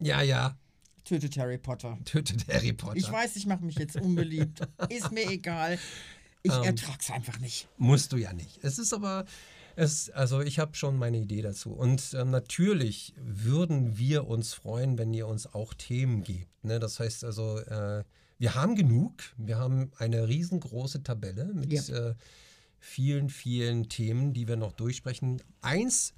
Ja, ja, Tötet Harry Potter. tötet Harry Potter. Ich weiß, ich mache mich jetzt unbeliebt. Ist mir egal. Ich Ähm. ertrag's einfach nicht. Musst du ja nicht. Es ist aber, es, also ich habe schon meine Idee dazu. Und ähm, natürlich würden wir uns freuen, wenn ihr uns auch Themen gebt. Ne? Das heißt also, äh, wir haben genug. Wir haben eine riesengroße Tabelle mit Ja. äh, vielen, vielen Themen, die wir noch durchsprechen. Eins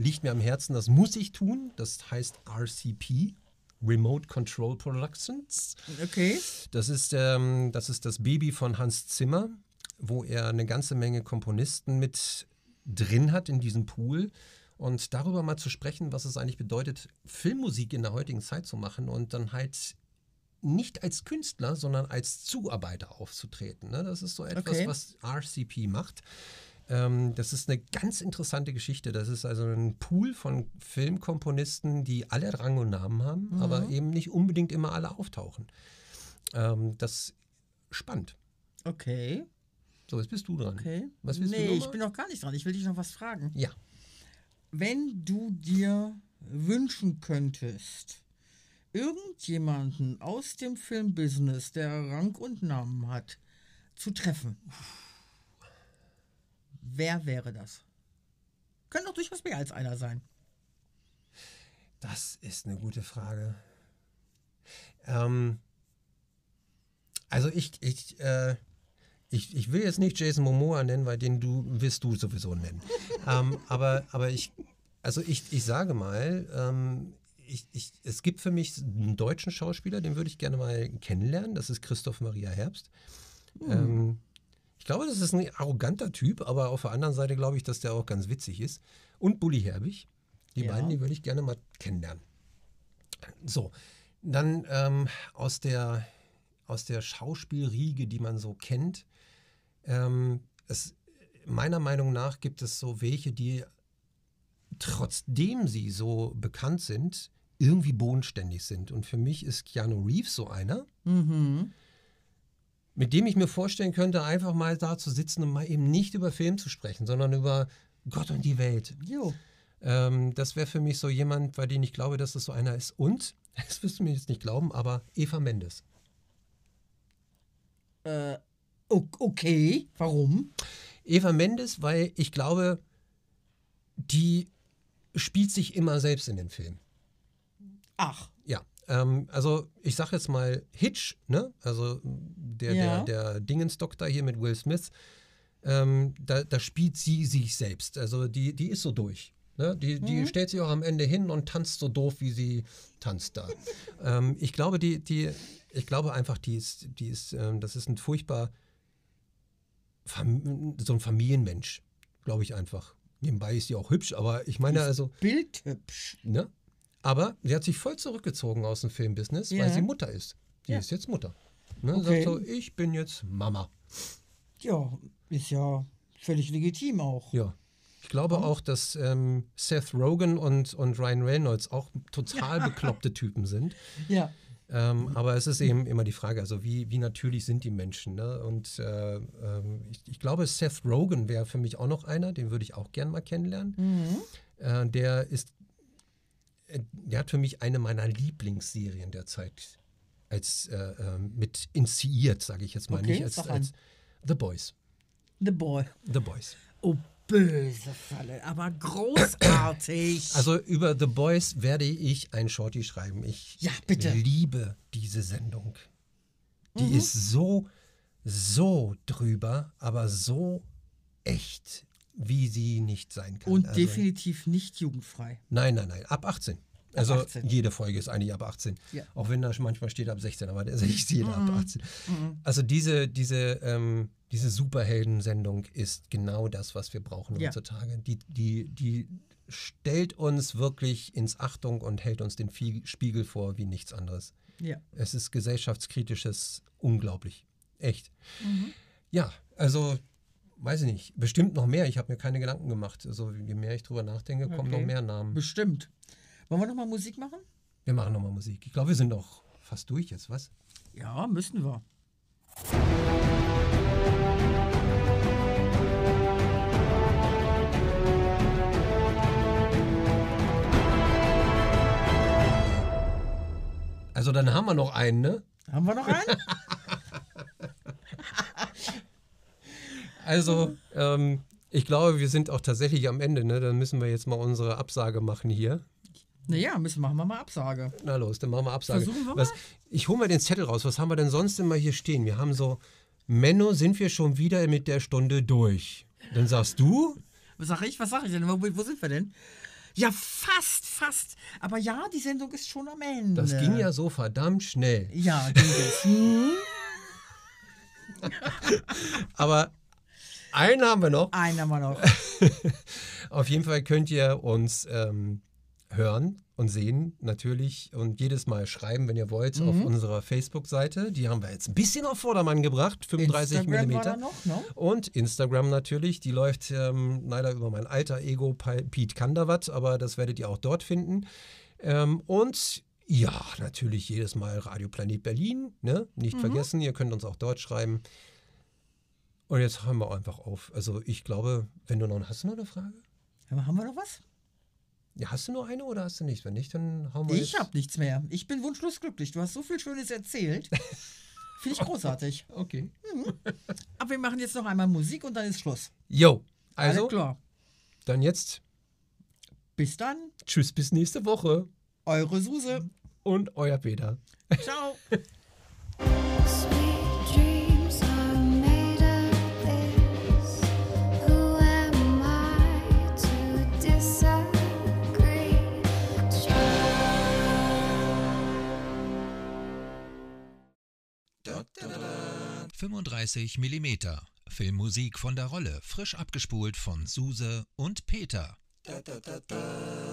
liegt mir am Herzen, das muss ich tun. Das heißt RCP. Remote Control Productions. Okay. Das ist, ähm, das ist das Baby von Hans Zimmer, wo er eine ganze Menge Komponisten mit drin hat in diesem Pool. Und darüber mal zu sprechen, was es eigentlich bedeutet, Filmmusik in der heutigen Zeit zu machen und dann halt nicht als Künstler, sondern als Zuarbeiter aufzutreten. Ne? Das ist so etwas, Okay. was RCP macht. Ähm, das ist eine ganz interessante Geschichte. Das ist also ein Pool von Filmkomponisten, die alle Rang und Namen haben, aber eben nicht unbedingt immer alle auftauchen. Ähm, das ist spannend. Okay. So, jetzt bist du dran. Okay. Was willst nee, du noch ich bin noch gar nicht dran. Ich will dich noch was fragen. Ja. Wenn du dir wünschen könntest, irgendjemanden aus dem Filmbusiness, der Rang und Namen hat, zu treffen, wer wäre das? Kann doch durchaus mehr als einer sein. Das ist eine gute Frage. Ähm, also ich, ich, äh, ich, ich will jetzt nicht Jason Momoa nennen, weil den du wirst du sowieso nennen. (laughs) ähm, aber, aber ich, also ich, ich sage mal, ähm, ich, ich, es gibt für mich einen deutschen Schauspieler, den würde ich gerne mal kennenlernen. Das ist Christoph Maria Herbst. Ähm, ich glaube, das ist ein arroganter Typ, aber auf der anderen Seite glaube ich, dass der auch ganz witzig ist. Und Bully Herbig. Die Ja. beiden, die würde ich gerne mal kennenlernen. So, dann ähm, aus, der, aus der Schauspielriege, die man so kennt, ähm, es, meiner Meinung nach gibt es so welche, die trotzdem sie so bekannt sind, irgendwie bodenständig sind. Und für mich ist Keanu Reeves so einer, Mhm. Mit dem ich mir vorstellen könnte, einfach mal da zu sitzen und mal eben nicht über Film zu sprechen, sondern über Gott und die Welt. Jo. Ähm, das wäre für mich so jemand, bei dem ich glaube, dass das so einer ist. Und, (laughs) das wirst du mir jetzt nicht glauben, aber Eva Mendes. Äh, okay. Warum? Eva Mendes, weil ich glaube, die spielt sich immer selbst in den Film. Ach. Ähm, also ich sag jetzt mal Hitch, ne? Also der, Ja. der, der Dingens-Doktor hier mit Will Smith, ähm, da, da spielt sie sich selbst. Also die, die ist so durch. Ne? Die, die stellt sich auch am Ende hin und tanzt so doof, wie sie tanzt da. (laughs) ähm, ich glaube, die, die, ich glaube einfach, die ist, die ist, ähm, das ist ein furchtbar Fam so ein Familienmensch, glaube ich einfach. Nebenbei ist sie auch hübsch, aber ich meine also. Bildhübsch. Ne? Aber sie hat sich voll zurückgezogen aus dem Filmbusiness, Ja. weil sie Mutter ist. Die Ja. ist jetzt Mutter. Ne? Okay. Sagt so, ich bin jetzt Mama. Ja, ist ja völlig legitim auch. Ja. Ich glaube auch, dass ähm, Seth Rogen und, und Ryan Reynolds auch total bekloppte Typen sind. (laughs) Ja. Ähm, aber es ist eben immer die Frage, also wie, wie natürlich sind die Menschen? Ne? Und äh, ähm, ich, ich glaube, Seth Rogen wäre für mich auch noch einer, den würde ich auch gern mal kennenlernen. Mhm. Äh, der ist, der hat für mich eine meiner Lieblingsserien der Zeit als äh, ähm, mit initiiert, sage ich jetzt mal, Okay, nicht als, als The Boys. The Boy. The Boys. Oh, böse Falle, aber großartig. (coughs) Also über The Boys werde ich ein Shorty schreiben. Ich Ja, liebe diese Sendung. Die Mhm. ist so, so drüber, aber so echt, wie sie nicht sein kann. Und also, definitiv nicht jugendfrei. Nein, nein, nein, ab 18. Also 18. jede Folge ist eigentlich ab 18. Ja. Auch wenn da manchmal steht ab 16, aber das ist jeder Mhm. ab 18. Also diese, diese, ähm, diese Superhelden-Sendung ist genau das, was wir brauchen Ja. heutzutage. Die, die, die stellt uns wirklich ins Achtung und hält uns den Spiegel vor wie nichts anderes. Ja. Es ist gesellschaftskritisches unglaublich. Echt. Mhm. Ja, also weiß ich nicht. Bestimmt noch mehr. Ich habe mir keine Gedanken gemacht. Also je mehr ich drüber nachdenke, kommen Okay. noch mehr Namen. Bestimmt. Wollen wir nochmal Musik machen? Wir machen nochmal Musik. Ich glaube, wir sind noch fast durch jetzt, was? Ja, müssen wir. Also dann haben wir noch einen, ne? Haben wir noch einen? (laughs) Also, ähm, ich glaube, wir sind auch tatsächlich am Ende, ne? Dann müssen wir jetzt mal unsere Absage machen hier. naja, müssen machen wir mal Absage. Na los, dann machen wir Absage. Versuchen wir Was, mal. ich hole mal den Zettel raus. Was haben wir denn sonst immer hier stehen? Wir haben so, Menno, sind wir schon wieder mit der Stunde durch? Dann sagst du, Was sag ich? Was sag ich denn? Wo, wo sind wir denn? Ja, fast, fast. Aber ja, die Sendung ist schon am Ende. das ging ja so verdammt schnell. Ja, ging es. Hm? (laughs) Aber einen haben wir noch. Einer mal noch. (laughs) Auf jeden Fall könnt ihr uns ähm, hören und sehen natürlich und jedes Mal schreiben, wenn ihr wollt, auf unserer Facebook-Seite. Die haben wir jetzt ein bisschen auf Vordermann gebracht, 35 Instagram war da mm. ne? Und Instagram natürlich, die läuft ähm, leider über mein alter Ego Pete Kanderwatt, aber das werdet ihr auch dort finden. Ähm, und ja, natürlich jedes Mal Radio Planet Berlin, ne? Nicht vergessen, ihr könnt uns auch dort schreiben. Und jetzt hören wir einfach auf. Also ich glaube, wenn du noch, hast du noch eine Frage? Ja, Haben wir noch was? Ja, hast du nur eine oder hast du nicht? Wenn nicht, dann hauen wir Ich habe nichts mehr. Ich bin wunschlos glücklich. Du hast so viel Schönes erzählt. (laughs) Finde ich großartig. Okay. Aber wir machen jetzt noch einmal Musik und dann ist Schluss. Jo, Alles also klar. dann jetzt Bis dann. tschüss bis nächste Woche Eure Suse. und euer Peter. Ciao. (laughs) 35 mm. Filmmusik von der Rolle, frisch abgespult von Suse und Peter. da da da